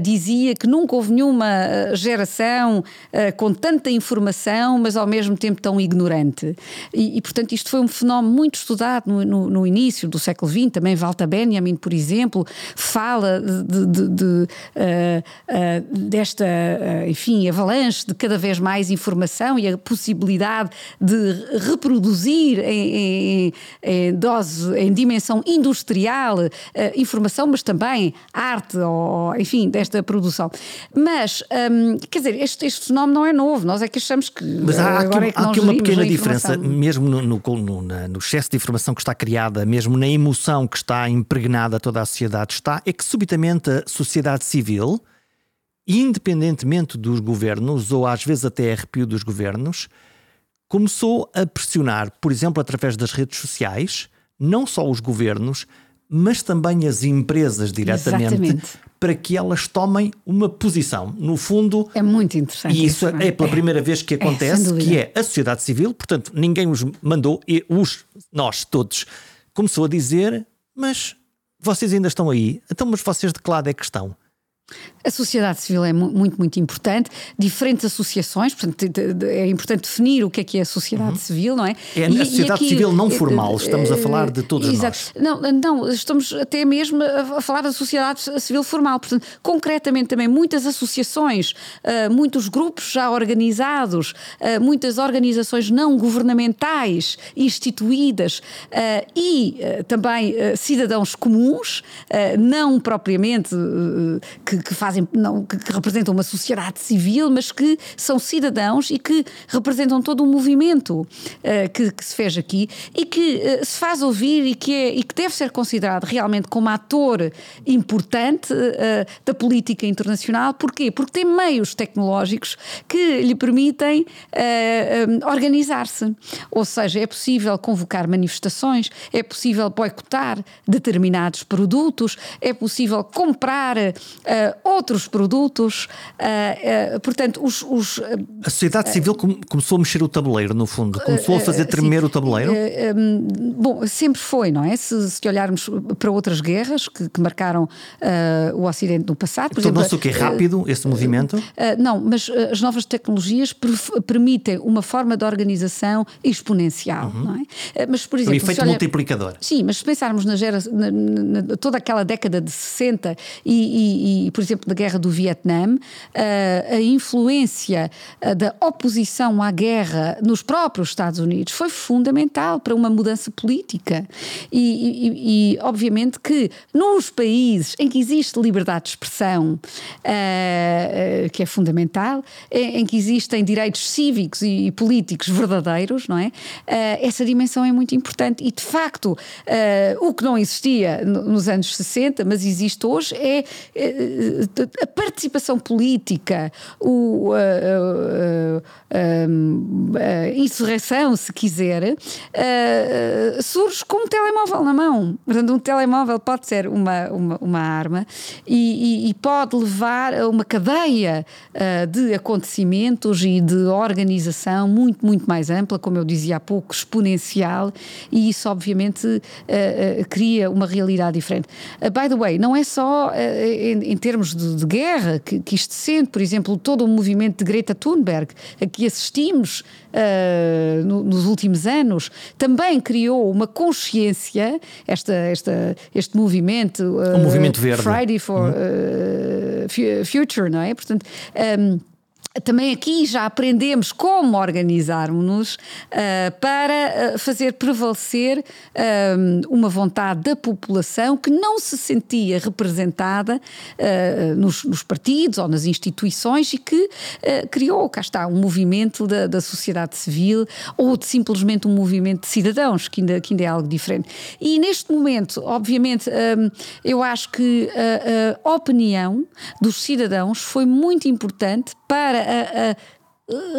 dizia que nunca houve nenhuma geração com tanta informação, mas ao mesmo tempo tão ignorante. E, e portanto, isto foi um fenómeno muito estudado no, no, no início início do século XX, também Walter Benjamin, por exemplo, fala de, de, de uh, uh, desta, uh, enfim, avalanche de cada vez mais informação e a possibilidade de reproduzir em, em, em dose, em dimensão industrial, informação, mas também arte, ou, enfim, desta produção. Mas, um, quer dizer, este, este fenómeno não é novo, nós é que achamos que. Mas há aqui, é há aqui uma pequena diferença, mesmo no, no, no, no excesso de informação que está criada, mesmo mesmo na emoção que está impregnada toda a sociedade está, é que subitamente a sociedade civil, independentemente dos governos, ou às vezes até arrepio dos governos, começou a pressionar, por exemplo, através das redes sociais, não só os governos, mas também as empresas diretamente, Exatamente. para que elas tomem uma posição. No fundo. É muito interessante. E isso, isso é pela é. primeira vez que é, acontece, é, que é a sociedade civil, portanto, ninguém os mandou, e os, nós todos começou a dizer: Mas vocês ainda estão aí? Então, mas vocês de que lado é que estão? A sociedade civil é muito, muito importante. Diferentes associações, portanto, é importante definir o que é que é a sociedade uhum. civil, não é? É a sociedade aqui, civil não formal, estamos a falar de todos exato. nós. Não, não, estamos até mesmo a falar da sociedade civil formal. Portanto, concretamente também muitas associações, uh, muitos grupos já organizados, muitas organizações não governamentais instituídas e também cidadãos comuns, não propriamente que que, que fazem, não, que, que, representam uma sociedade civil, mas que são cidadãos e que representam todo um movimento uh, que, que, se fez aqui e que uh, se faz ouvir e que, é, e que deve ser considerado realmente como ator importante uh, da política internacional. Porquê? Porque tem meios tecnológicos que lhe permitem organizar-se. Ou seja, é possível convocar manifestações, é possível boicotar determinados produtos, é possível comprar outros produtos. portanto, os, os, a sociedade civil começou a mexer o tabuleiro, no fundo, começou a fazer tremer sim, o tabuleiro? bom, sempre foi, não é? Se, se olharmos para outras guerras que, que marcaram o Ocidente no passado, Tornou-se o que rápido esse movimento? não, mas as novas tecnologias permitem uma forma de organização exponencial, uhum. não é? Mas, por exemplo, o efeito olha, multiplicador. Sim, mas se pensarmos na, gera, na, na toda aquela década de 60 e, e, e por exemplo, na guerra do Vietnã, a, a influência da oposição à guerra nos próprios Estados Unidos foi fundamental para uma mudança política. E, e obviamente que nos países em que existe liberdade de expressão, uh, que é fundamental, em, que existem direitos cívicos e, e políticos verdadeiros, não é? Essa dimensão é muito importante e, de facto, o que não existia nos anos 60, mas existe hoje, é a participação política, o, a insurreição, se quiser, surge com um telemóvel na mão. Portanto, um telemóvel pode ser uma, uma, uma arma e, e, e pode levar a uma cadeia de acontecimentos e de organização muito, muito mais ampla, como eu dizia há pouco, exponencial, e isso, obviamente, cria uma realidade diferente. by the way, não é só em, em termos de, de guerra que, que isto sente, por exemplo, todo o movimento de Greta Thunberg, a que assistimos uh, no, nos últimos anos, também criou uma consciência, esta, esta, este movimento, uh, um movimento verde. Friday for uhum. Future, não é? Portanto, um, também aqui já aprendemos como organizarmos-nos uh, para uh, fazer prevalecer uh, uma vontade da população que não se sentia representada nos, nos, partidos ou nas instituições e que criou, cá está, um movimento da, da, sociedade civil ou de simplesmente um movimento de cidadãos, que ainda, que ainda é algo diferente. E neste momento, obviamente, eu acho que a, a opinião dos cidadãos foi muito importante para a, a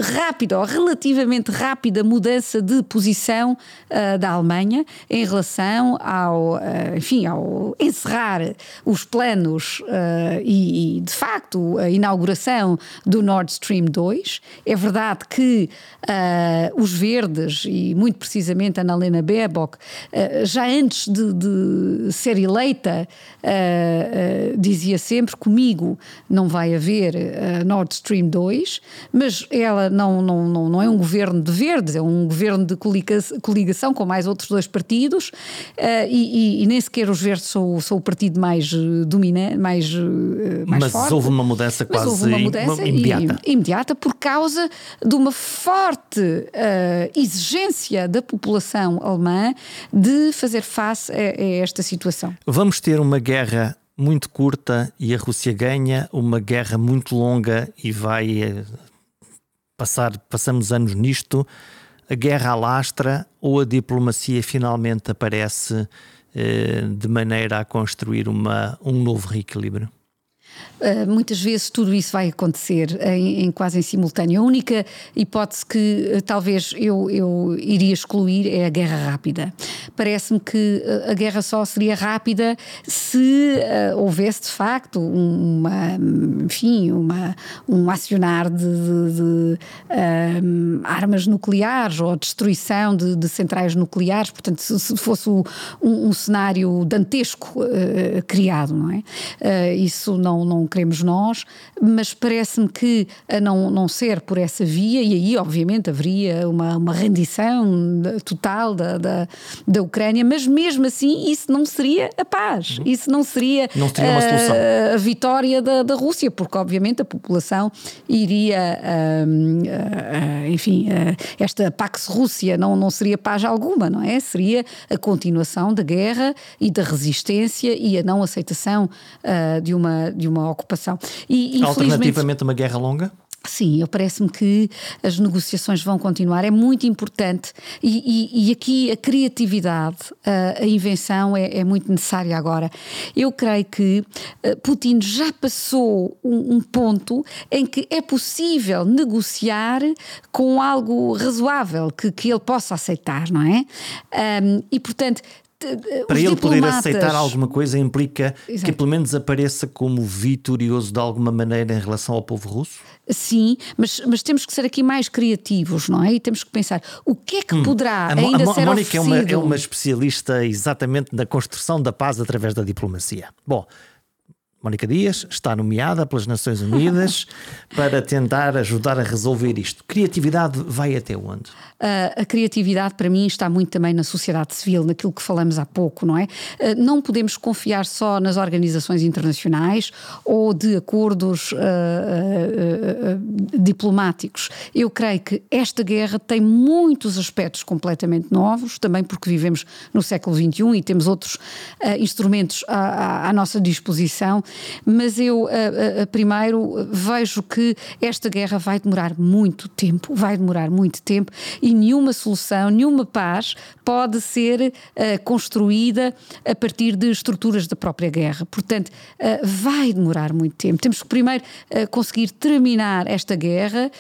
rápida ou relativamente rápida mudança de posição uh, da Alemanha em relação ao, uh, enfim, ao encerrar os planos uh, e, e, de facto, a inauguração do Nord Stream 2. É verdade que os verdes, e muito precisamente a Annalena Baerbock, já antes de, de ser eleita, dizia sempre comigo não vai haver Nord Stream 2, mas ela não, não, não, não é um governo de verdes, é um governo de coligação com mais outros dois partidos uh, e, e, e, nem sequer os verdes são, são o partido mais eh, dominante, mais, uh, mais Mas forte. houve uma mudança quase houve uma mudança imediata. Imediata por causa de uma forte uh, exigência da população alemã de fazer face a, a esta situação. Vamos ter uma guerra muito curta e a Rússia ganha, uma guerra muito longa e vai passar, passamos anos nisto, a guerra alastra ou a diplomacia finalmente aparece eh, de maneira a construir uma, um novo reequilíbrio? Uh, muitas vezes tudo isso vai acontecer em, em quase em simultâneo. A única hipótese que uh, talvez eu, eu iria excluir é a guerra rápida. Parece-me que uh, a guerra só seria rápida se houvesse de facto uma, enfim, uma, um acionar de, de, de armas nucleares ou destruição de, de, centrais nucleares. Portanto, se, se fosse um, um, cenário dantesco criado, não é? isso não não queremos nós, mas parece-me que a não, não ser por essa via, e aí obviamente haveria uma, uma rendição total da, da, da Ucrânia, mas mesmo assim isso não seria a paz, uhum. isso não seria, não seria uma solução. A, a vitória da, da Rússia, porque obviamente a população iria, enfim, esta Pax Rússia não, não seria paz alguma, não é? Seria a continuação da guerra e da resistência e a não aceitação de, uma, de uma ocupação. E, Alternativamente, uma guerra longa? Sim, eu parece-me que as negociações vão continuar, é muito importante e, e, e aqui a criatividade, a, a invenção é, é, muito necessária agora. Eu creio que uh, Putin já passou um, um, ponto em que é possível negociar com algo razoável que, que ele possa aceitar, não é? Um, e portanto Para ele poder aceitar alguma coisa implica Exato. que pelo menos apareça como vitorioso de alguma maneira em relação ao povo russo? Sim, mas, mas temos que ser aqui mais criativos, não é? E temos que pensar o que é que hum. poderá hum. ainda a, a, ser a Mónica é uma, é uma especialista exatamente na construção da paz através da diplomacia. Bom, Mónica Dias está nomeada pelas Nações Unidas para tentar ajudar a resolver isto. Criatividade vai até onde? Uh, a criatividade, para mim, está muito também na sociedade civil, naquilo que falamos há pouco, não é? Uh, não podemos confiar só nas organizações internacionais ou de acordos uh, diplomáticos. Eu creio que esta guerra tem muitos aspectos completamente novos, também porque vivemos no século XXI e temos outros instrumentos à, à, à nossa disposição mas eu uh, uh, primeiro vejo que esta guerra vai demorar muito tempo, vai demorar muito tempo e nenhuma solução, nenhuma paz pode ser uh, construída a partir de estruturas da própria guerra. Portanto, vai demorar muito tempo. Temos que primeiro conseguir terminar esta guerra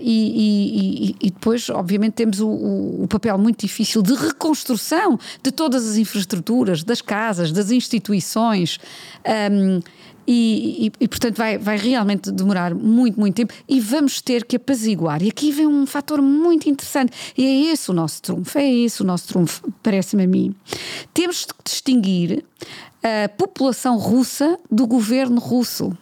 e, e, e, depois, obviamente, temos o, o, papel muito difícil de reconstrução de todas as infraestruturas, das casas, das instituições. Um, e, e, e, portanto vai, vai realmente demorar muito, muito tempo e vamos ter que apaziguar. E aqui vem um fator muito interessante e é esse o nosso trunfo, é esse o nosso trunfo, parece-me a mim. Temos de distinguir a população russa do governo russo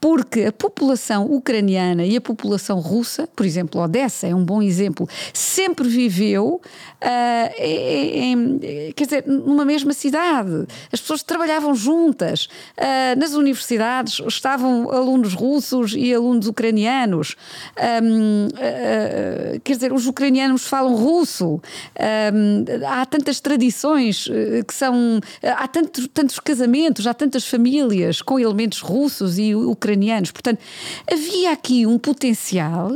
porque a população ucraniana e a população russa, por exemplo, Odessa é um bom exemplo, sempre viveu, uh, em, quer dizer, numa mesma cidade. As pessoas trabalhavam juntas. Uh, nas universidades estavam alunos russos e alunos ucranianos. Um, uh, ah, quer dizer, os ucranianos falam russo. Um, há tantas tradições que são. Há tantos, tantos casamentos, há tantas famílias com elementos russos e ucranianos. Portanto, havia aqui um potencial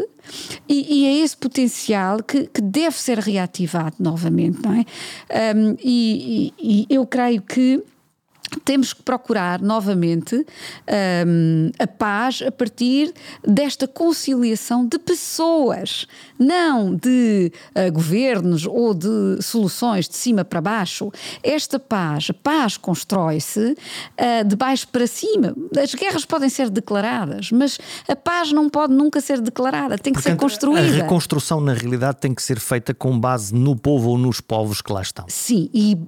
e, e, é esse potencial que, que, deve ser reativado novamente, não é? Um, e, e eu creio que temos que procurar novamente um, a paz a partir desta conciliação de pessoas, não de uh, governos ou de soluções de cima para baixo. Esta paz, a paz constrói-se uh, de baixo para cima. As guerras podem ser declaradas, mas a paz não pode nunca ser declarada, tem que Portanto, ser construída. A reconstrução, na realidade, tem que ser feita com base no povo ou nos povos que lá estão. Sim, e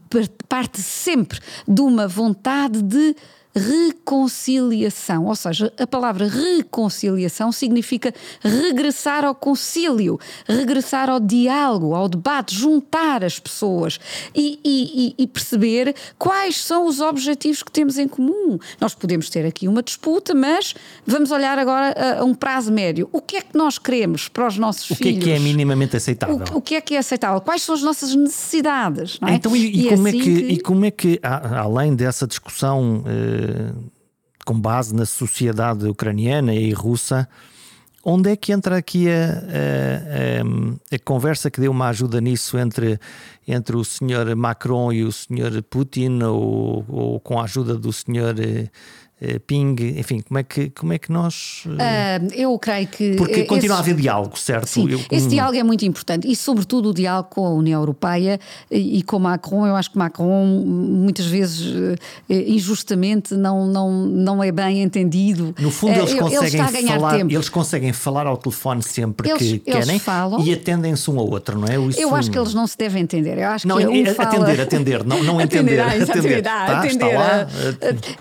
parte sempre de uma vontade vontade de reconciliação. Ou seja, a palavra reconciliação significa regressar ao concílio, regressar ao diálogo, ao debate, juntar as pessoas e, e, e, perceber quais são os objetivos que temos em comum. Nós podemos ter aqui uma disputa, mas vamos olhar agora a, a um prazo médio. O que é que nós queremos para os nossos o filhos? O que é que é minimamente aceitável? O, o, que é que é aceitável? Quais são as nossas necessidades? É? Então, e, como, é assim é que, que... e como é que, além dessa discussão. Uh, com base na sociedade ucraniana e russa, onde é que entra aqui a, a, a, a, conversa que deu uma ajuda nisso entre, entre o senhor Macron e o senhor Putin, ou, ou com a ajuda do senhor eh, ping, enfim, como é que, como é que nós. Uh, eu creio que. Porque continua esse, a haver diálogo, certo? Sim, eu, esse diálogo é muito importante e, sobretudo, o diálogo com a União Europeia e, e com Macron. Eu acho que Macron, muitas vezes, injustamente, não, não, não é bem entendido. No fundo, eles conseguem, ele falar, tempo. eles conseguem falar ao telefone sempre eles, que eles querem falam, e atendem-se um ao outro, não é? Isso... Eu acho que eles não se devem entender. Eu acho não, que é, um fala... atender, atender, não, não entender. atender, atender, tá, atender. A,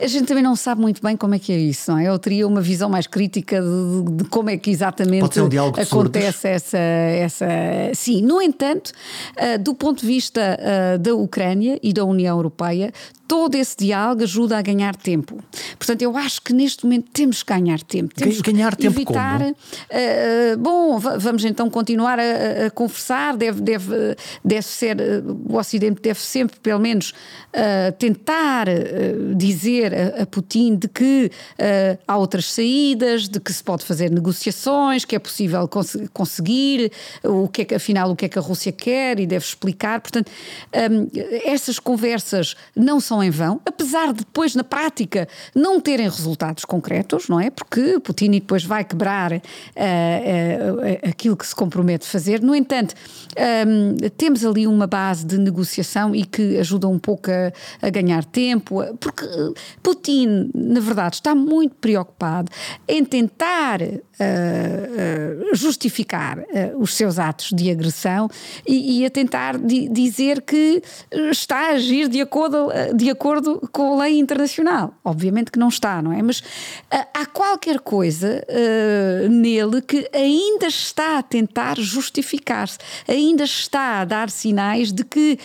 a gente também não sabe muito bem como é que é isso, não é? Eu teria uma visão mais crítica de, de como é que exatamente um acontece essa, essa. Sim, no entanto, uh, do ponto de vista uh, da Ucrânia e da União Europeia, todo esse diálogo ajuda a ganhar tempo. Portanto, eu acho que neste momento temos que ganhar tempo. Temos ganhar tempo evitar. Como? Uh, bom, vamos então continuar a, a, conversar. Deve, deve, deve ser o Ocidente deve sempre, pelo menos, tentar dizer a, a, Putin De que uh, há outras saídas, de que se pode fazer negociações, que é possível cons conseguir, o que é que, afinal, o que é que a Rússia quer e deve explicar. Portanto, um, essas conversas não são em vão, apesar de depois, na prática, não terem resultados concretos, não é? Porque Putin depois vai quebrar uh, uh, aquilo que se compromete a fazer. No entanto, um, temos ali uma base de negociação e que ajuda um pouco a, a ganhar tempo, porque Putin, na verdade, está muito preocupado em tentar uh, uh, justificar uh, os seus atos de agressão e, e a tentar di dizer que está a agir de acordo, de acordo com a lei internacional. Obviamente que não está, não é? Mas há qualquer coisa nele que ainda está a tentar justificar-se, ainda está a dar sinais de que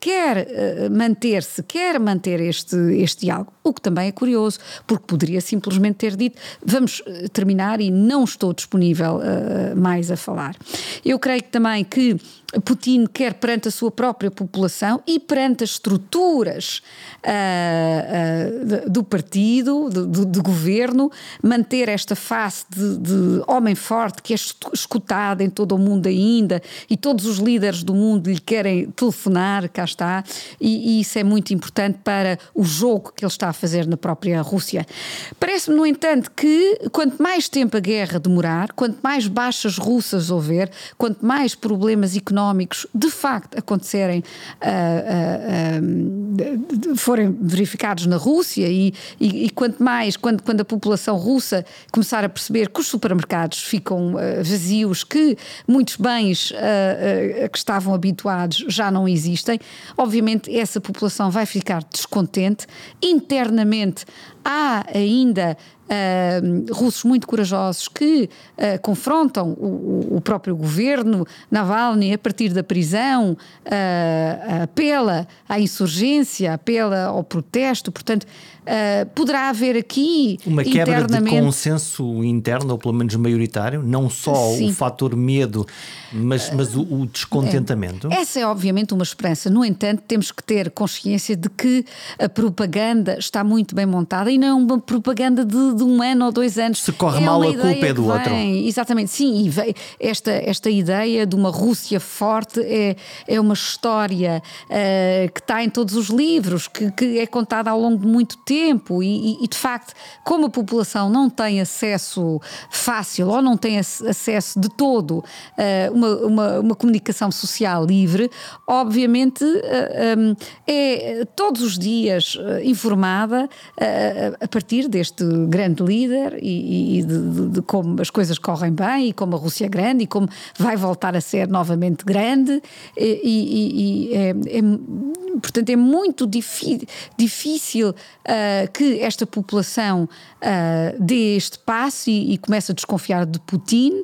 quer manter-se, quer manter este, este diálogo. O que também é curioso, porque poderia simplesmente ter dito: vamos terminar e não estou disponível uh, mais a falar. Eu creio também que Putin quer perante a sua própria população e perante as estruturas uh, uh, do partido, do, do, do, governo, manter esta face de, de, homem forte que é escutado em todo o mundo ainda e todos os líderes do mundo lhe querem telefonar, cá está, e, e isso é muito importante para o jogo que ele está a fazer na própria Rússia. Parece-me, no entanto, que quanto mais tempo a guerra demorar, quanto mais baixas russas houver, quanto mais problemas económicos de facto acontecerem, uh, uh, uh, forem verificados na Rússia e, e, e, quanto mais, quando, quando a população russa começar a perceber que os supermercados ficam vazios, que muitos bens que estavam habituados já não existem, obviamente essa população vai ficar descontente. Internamente há ainda uh, russos muito corajosos que uh, confrontam o, o, próprio governo Navalny a partir da prisão, uh, apela à insurgência, apela ao protesto, portanto Uh, poderá haver aqui uma quebra de consenso interno, ou pelo menos maioritário, não só Sim. o fator medo, mas, mas o, o descontentamento? É. Essa é obviamente uma esperança. No entanto, temos que ter consciência de que a propaganda está muito bem montada e não é uma propaganda de, de um ano ou dois anos. Se corre é mal, a culpa é do outro. Exatamente, sim. E esta, esta ideia de uma Rússia forte é, é uma história uh, que está em todos os livros, que, que é contada ao longo de muito tempo tempo e, e, de facto, como a população não tem acesso fácil ou não tem acesso de todo a uh, uma, uma, uma, comunicação social livre, obviamente uh, eh, um, é todos os dias informada a partir deste grande líder e, e de, de, de, como as coisas correm bem e como a Rússia é grande e como vai voltar a ser novamente grande e, e é, é, portanto é muito difícil uh, que esta população uh, dê este passo e, e comece a desconfiar de Putin.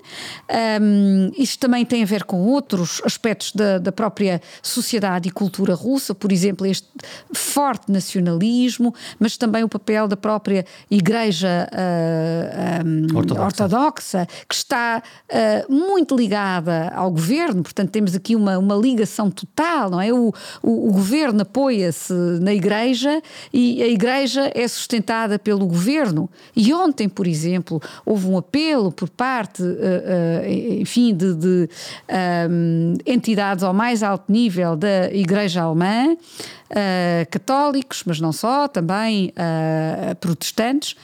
Um, isto também tem a ver com outros aspectos da, da, própria sociedade e cultura russa, por exemplo, este forte nacionalismo, mas também o papel da própria Igreja uh, um, ortodoxa. ortodoxa. que está uh, muito ligada ao governo, portanto, temos aqui uma, uma ligação total, não é? O, o, o governo apoia-se na Igreja e a Igreja é sustentada pelo governo. E ontem, por exemplo, houve um apelo por parte, uh, enfim, de, de um, entidades ao mais alto nível da Igreja Alemã, católicos, mas não só, também protestantes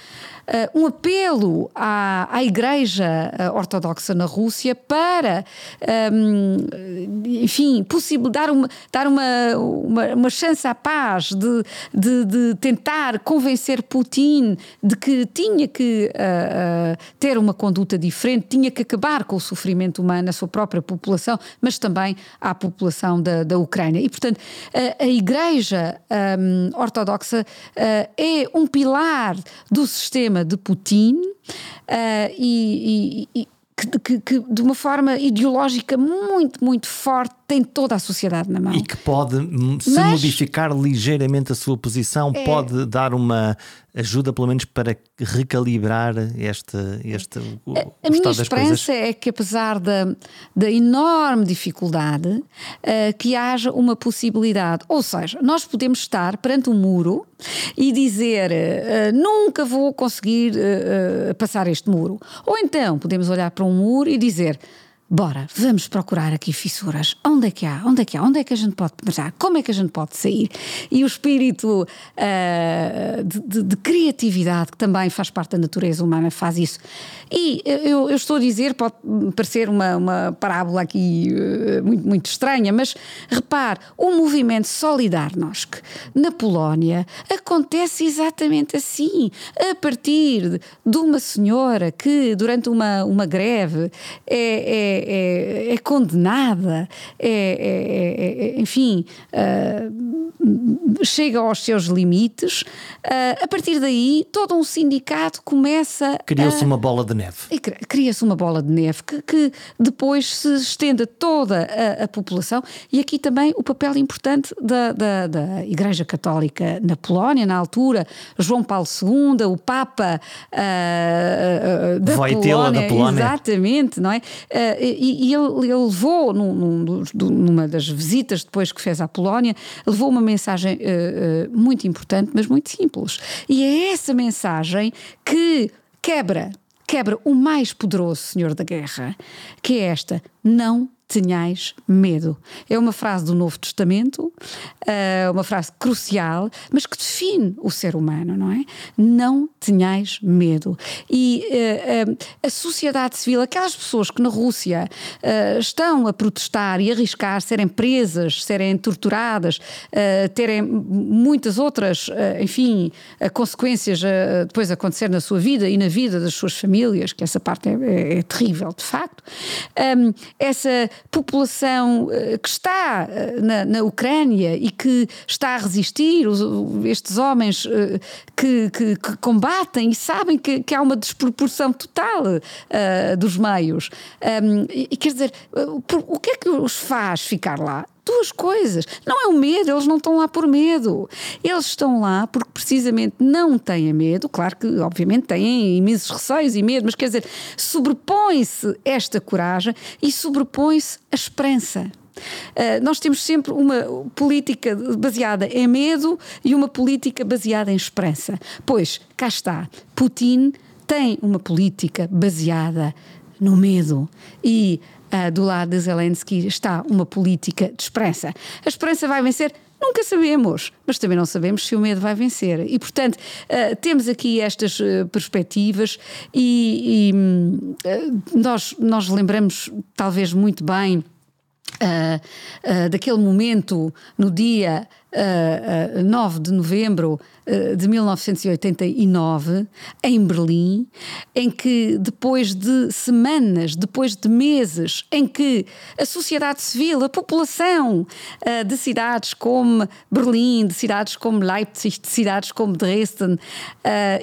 uh, um apelo à, à Igreja eh, Ortodoxa na Rússia para, um, ehm, enfim, possível dar uma, dar uma, uma, uma chance à paz, de, de, de, tentar convencer Putin de que tinha que uh, uh, ter uma conduta diferente, tinha que acabar com o sofrimento humano na sua própria população, mas também à população da, da Ucrânia. E, portanto, a, a Igreja um, ehm, Ortodoxa é um pilar do sistema de Putin uh, e, e, e que, que, que, de uma forma ideológica muito, muito forte tem toda a sociedade na mão. E que pode, se Mas, modificar ligeiramente a sua posição, é, pode dar uma ajuda, pelo menos, para recalibrar este, este o, a, a minha esperança é que, apesar da, da enorme dificuldade, uh, que haja uma possibilidade. Ou seja, nós podemos estar perante um muro e dizer uh, nunca vou conseguir uh, passar este muro. Ou então podemos olhar para um muro e dizer Bora, vamos procurar aqui fissuras. Onde é que há? Onde é que há? Onde é que a gente pode penetrar? Como é que a gente pode sair? E o espírito uh, de, de, de, criatividade, que também faz parte da natureza humana, faz isso. E eu, eu estou a dizer, pode parecer uma, uma parábola aqui uh, muito, muito estranha, mas repare, o movimento Solidarnosc na Polónia acontece exatamente assim, a partir de uma senhora que, durante uma, uma greve, é, é é, é, condenada, é, é, é enfim, uh, chega aos seus limites. Uh, a partir daí, todo um sindicato começa. Criou-se uma bola de neve. Cria-se uma bola de neve que, que, depois se estende a toda a, a, população. E aqui também o papel importante da, da, da, Igreja Católica na Polónia, na altura, João Paulo II, o Papa uh, da, Polónia, da Polónia. Exatamente, não é? E, e ele, ele, levou, num, num, numa das visitas depois que fez à Polónia, levou uma mensagem uh, uh, muito importante, mas muito simples. E é essa mensagem que quebra, quebra o mais poderoso Senhor da Guerra, que é esta: não tenhais medo. É uma frase do Novo Testamento, uh, uma frase crucial, mas que define o ser humano, não é? Não tenhais medo. E uh, uh, a sociedade civil, aquelas pessoas que na Rússia estão a protestar e arriscar serem presas, serem torturadas, terem muitas outras, enfim, consequências depois acontecer na sua vida e na vida das suas famílias, que essa parte é, é, é terrível, de facto. Essa população eh, que está eh, na, na Ucrânia e que está a resistir, os, estes homens eh, que, que, que, combatem e sabem que, que há uma desproporção total dos meios. E quer dizer, o que é que os faz ficar lá? Duas coisas. Não é o medo, eles não estão lá por medo. Eles estão lá porque precisamente não têm medo. Claro que, obviamente, têm imensos receios e medo, mas quer dizer, sobrepõe-se esta coragem e sobrepõe-se a esperança. Uh, nós temos sempre uma política baseada em medo e uma política baseada em esperança. Pois, cá está, Putin tem uma política baseada no medo e uh, do lado de Zelensky está uma política de esperança. A esperança vai vencer? Nunca sabemos, mas também não sabemos se o medo vai vencer. E, portanto, uh, temos aqui estas uh, perspectivas e, e uh, nós, nós lembramos talvez muito bem daquele momento no dia uh, uh, 9 de novembro de 1989, em Berlim, em que depois de semanas, depois de meses, em que a sociedade civil, a população uh, de cidades como Berlim, de cidades como Leipzig, de cidades como Dresden, uh,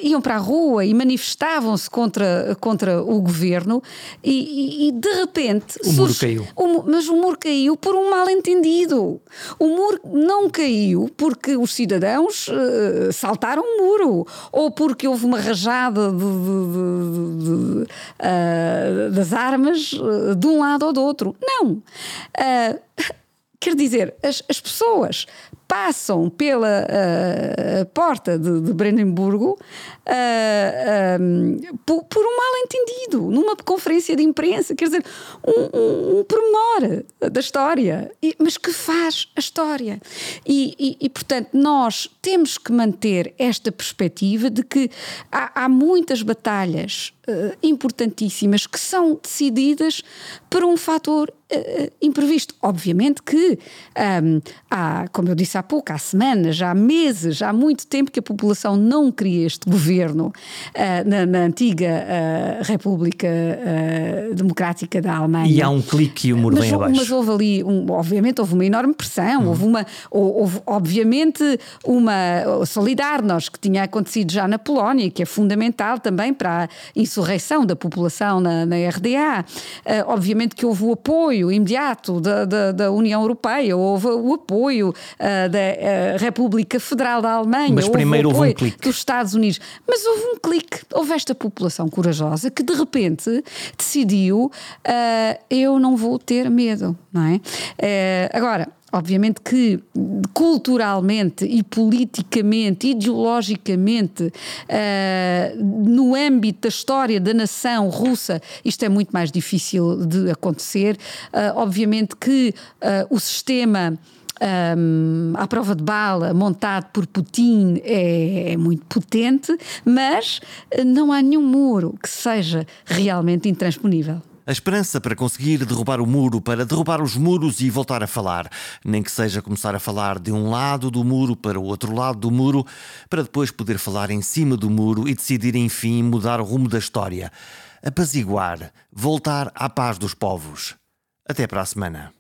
iam para a rua e manifestavam-se contra, contra o governo e, e, de repente. O muro caiu. O, mas o muro caiu por um mal-entendido. O muro não caiu porque os cidadãos saltaram um muro ou porque houve uma rajada de, de, de, uh, das armas uh, de um lado ou do outro. Não. quer dizer, as, as pessoas passam pela uh, porta de, de Brandemburgo uh, um, por, por, um mal-entendido, numa conferência de imprensa, quer dizer, um, um, um pormenor da história, e, mas que faz a história. E, e, e, portanto, nós temos que manter esta perspectiva de que há, há muitas batalhas uh, importantíssimas que são decididas por um fator imprevisto. Obviamente que um, há, como eu disse há pouco, há semanas, há meses, há muito tempo que a população não queria este governo uh, na, na, antiga uh, República uh, Democrática da Alemanha. E há um clique e o muro mas, vem abaixo. Mas houve ali, um, obviamente, houve uma enorme pressão, hum. houve uma, houve, obviamente, uma Solidarność que tinha acontecido já na Polónia, que é fundamental também para a insurreição da população na, na RDA. Uh, obviamente que houve o apoio imediato da, da, da União Europeia, houve o apoio uh, da República Federal da Alemanha, Mas primeiro houve o apoio houve um clique. dos Estados Unidos. Mas houve um clique, houve esta população corajosa que de repente decidiu: eu não vou ter medo, não é? agora Obviamente que culturalmente e politicamente, ideologicamente, uh, no âmbito da história da nação russa, isto é muito mais difícil de acontecer. Uh, obviamente que uh, o sistema. Um, à prova de bala montado por Putin é, é, muito potente, mas não há nenhum muro que seja realmente intransponível. A esperança para conseguir derrubar o muro, para derrubar os muros e voltar a falar. Nem que seja começar a falar de um lado do muro para o outro lado do muro, para depois poder falar em cima do muro e decidir, enfim, mudar o rumo da história. Apaziguar, voltar à paz dos povos. Até para a semana.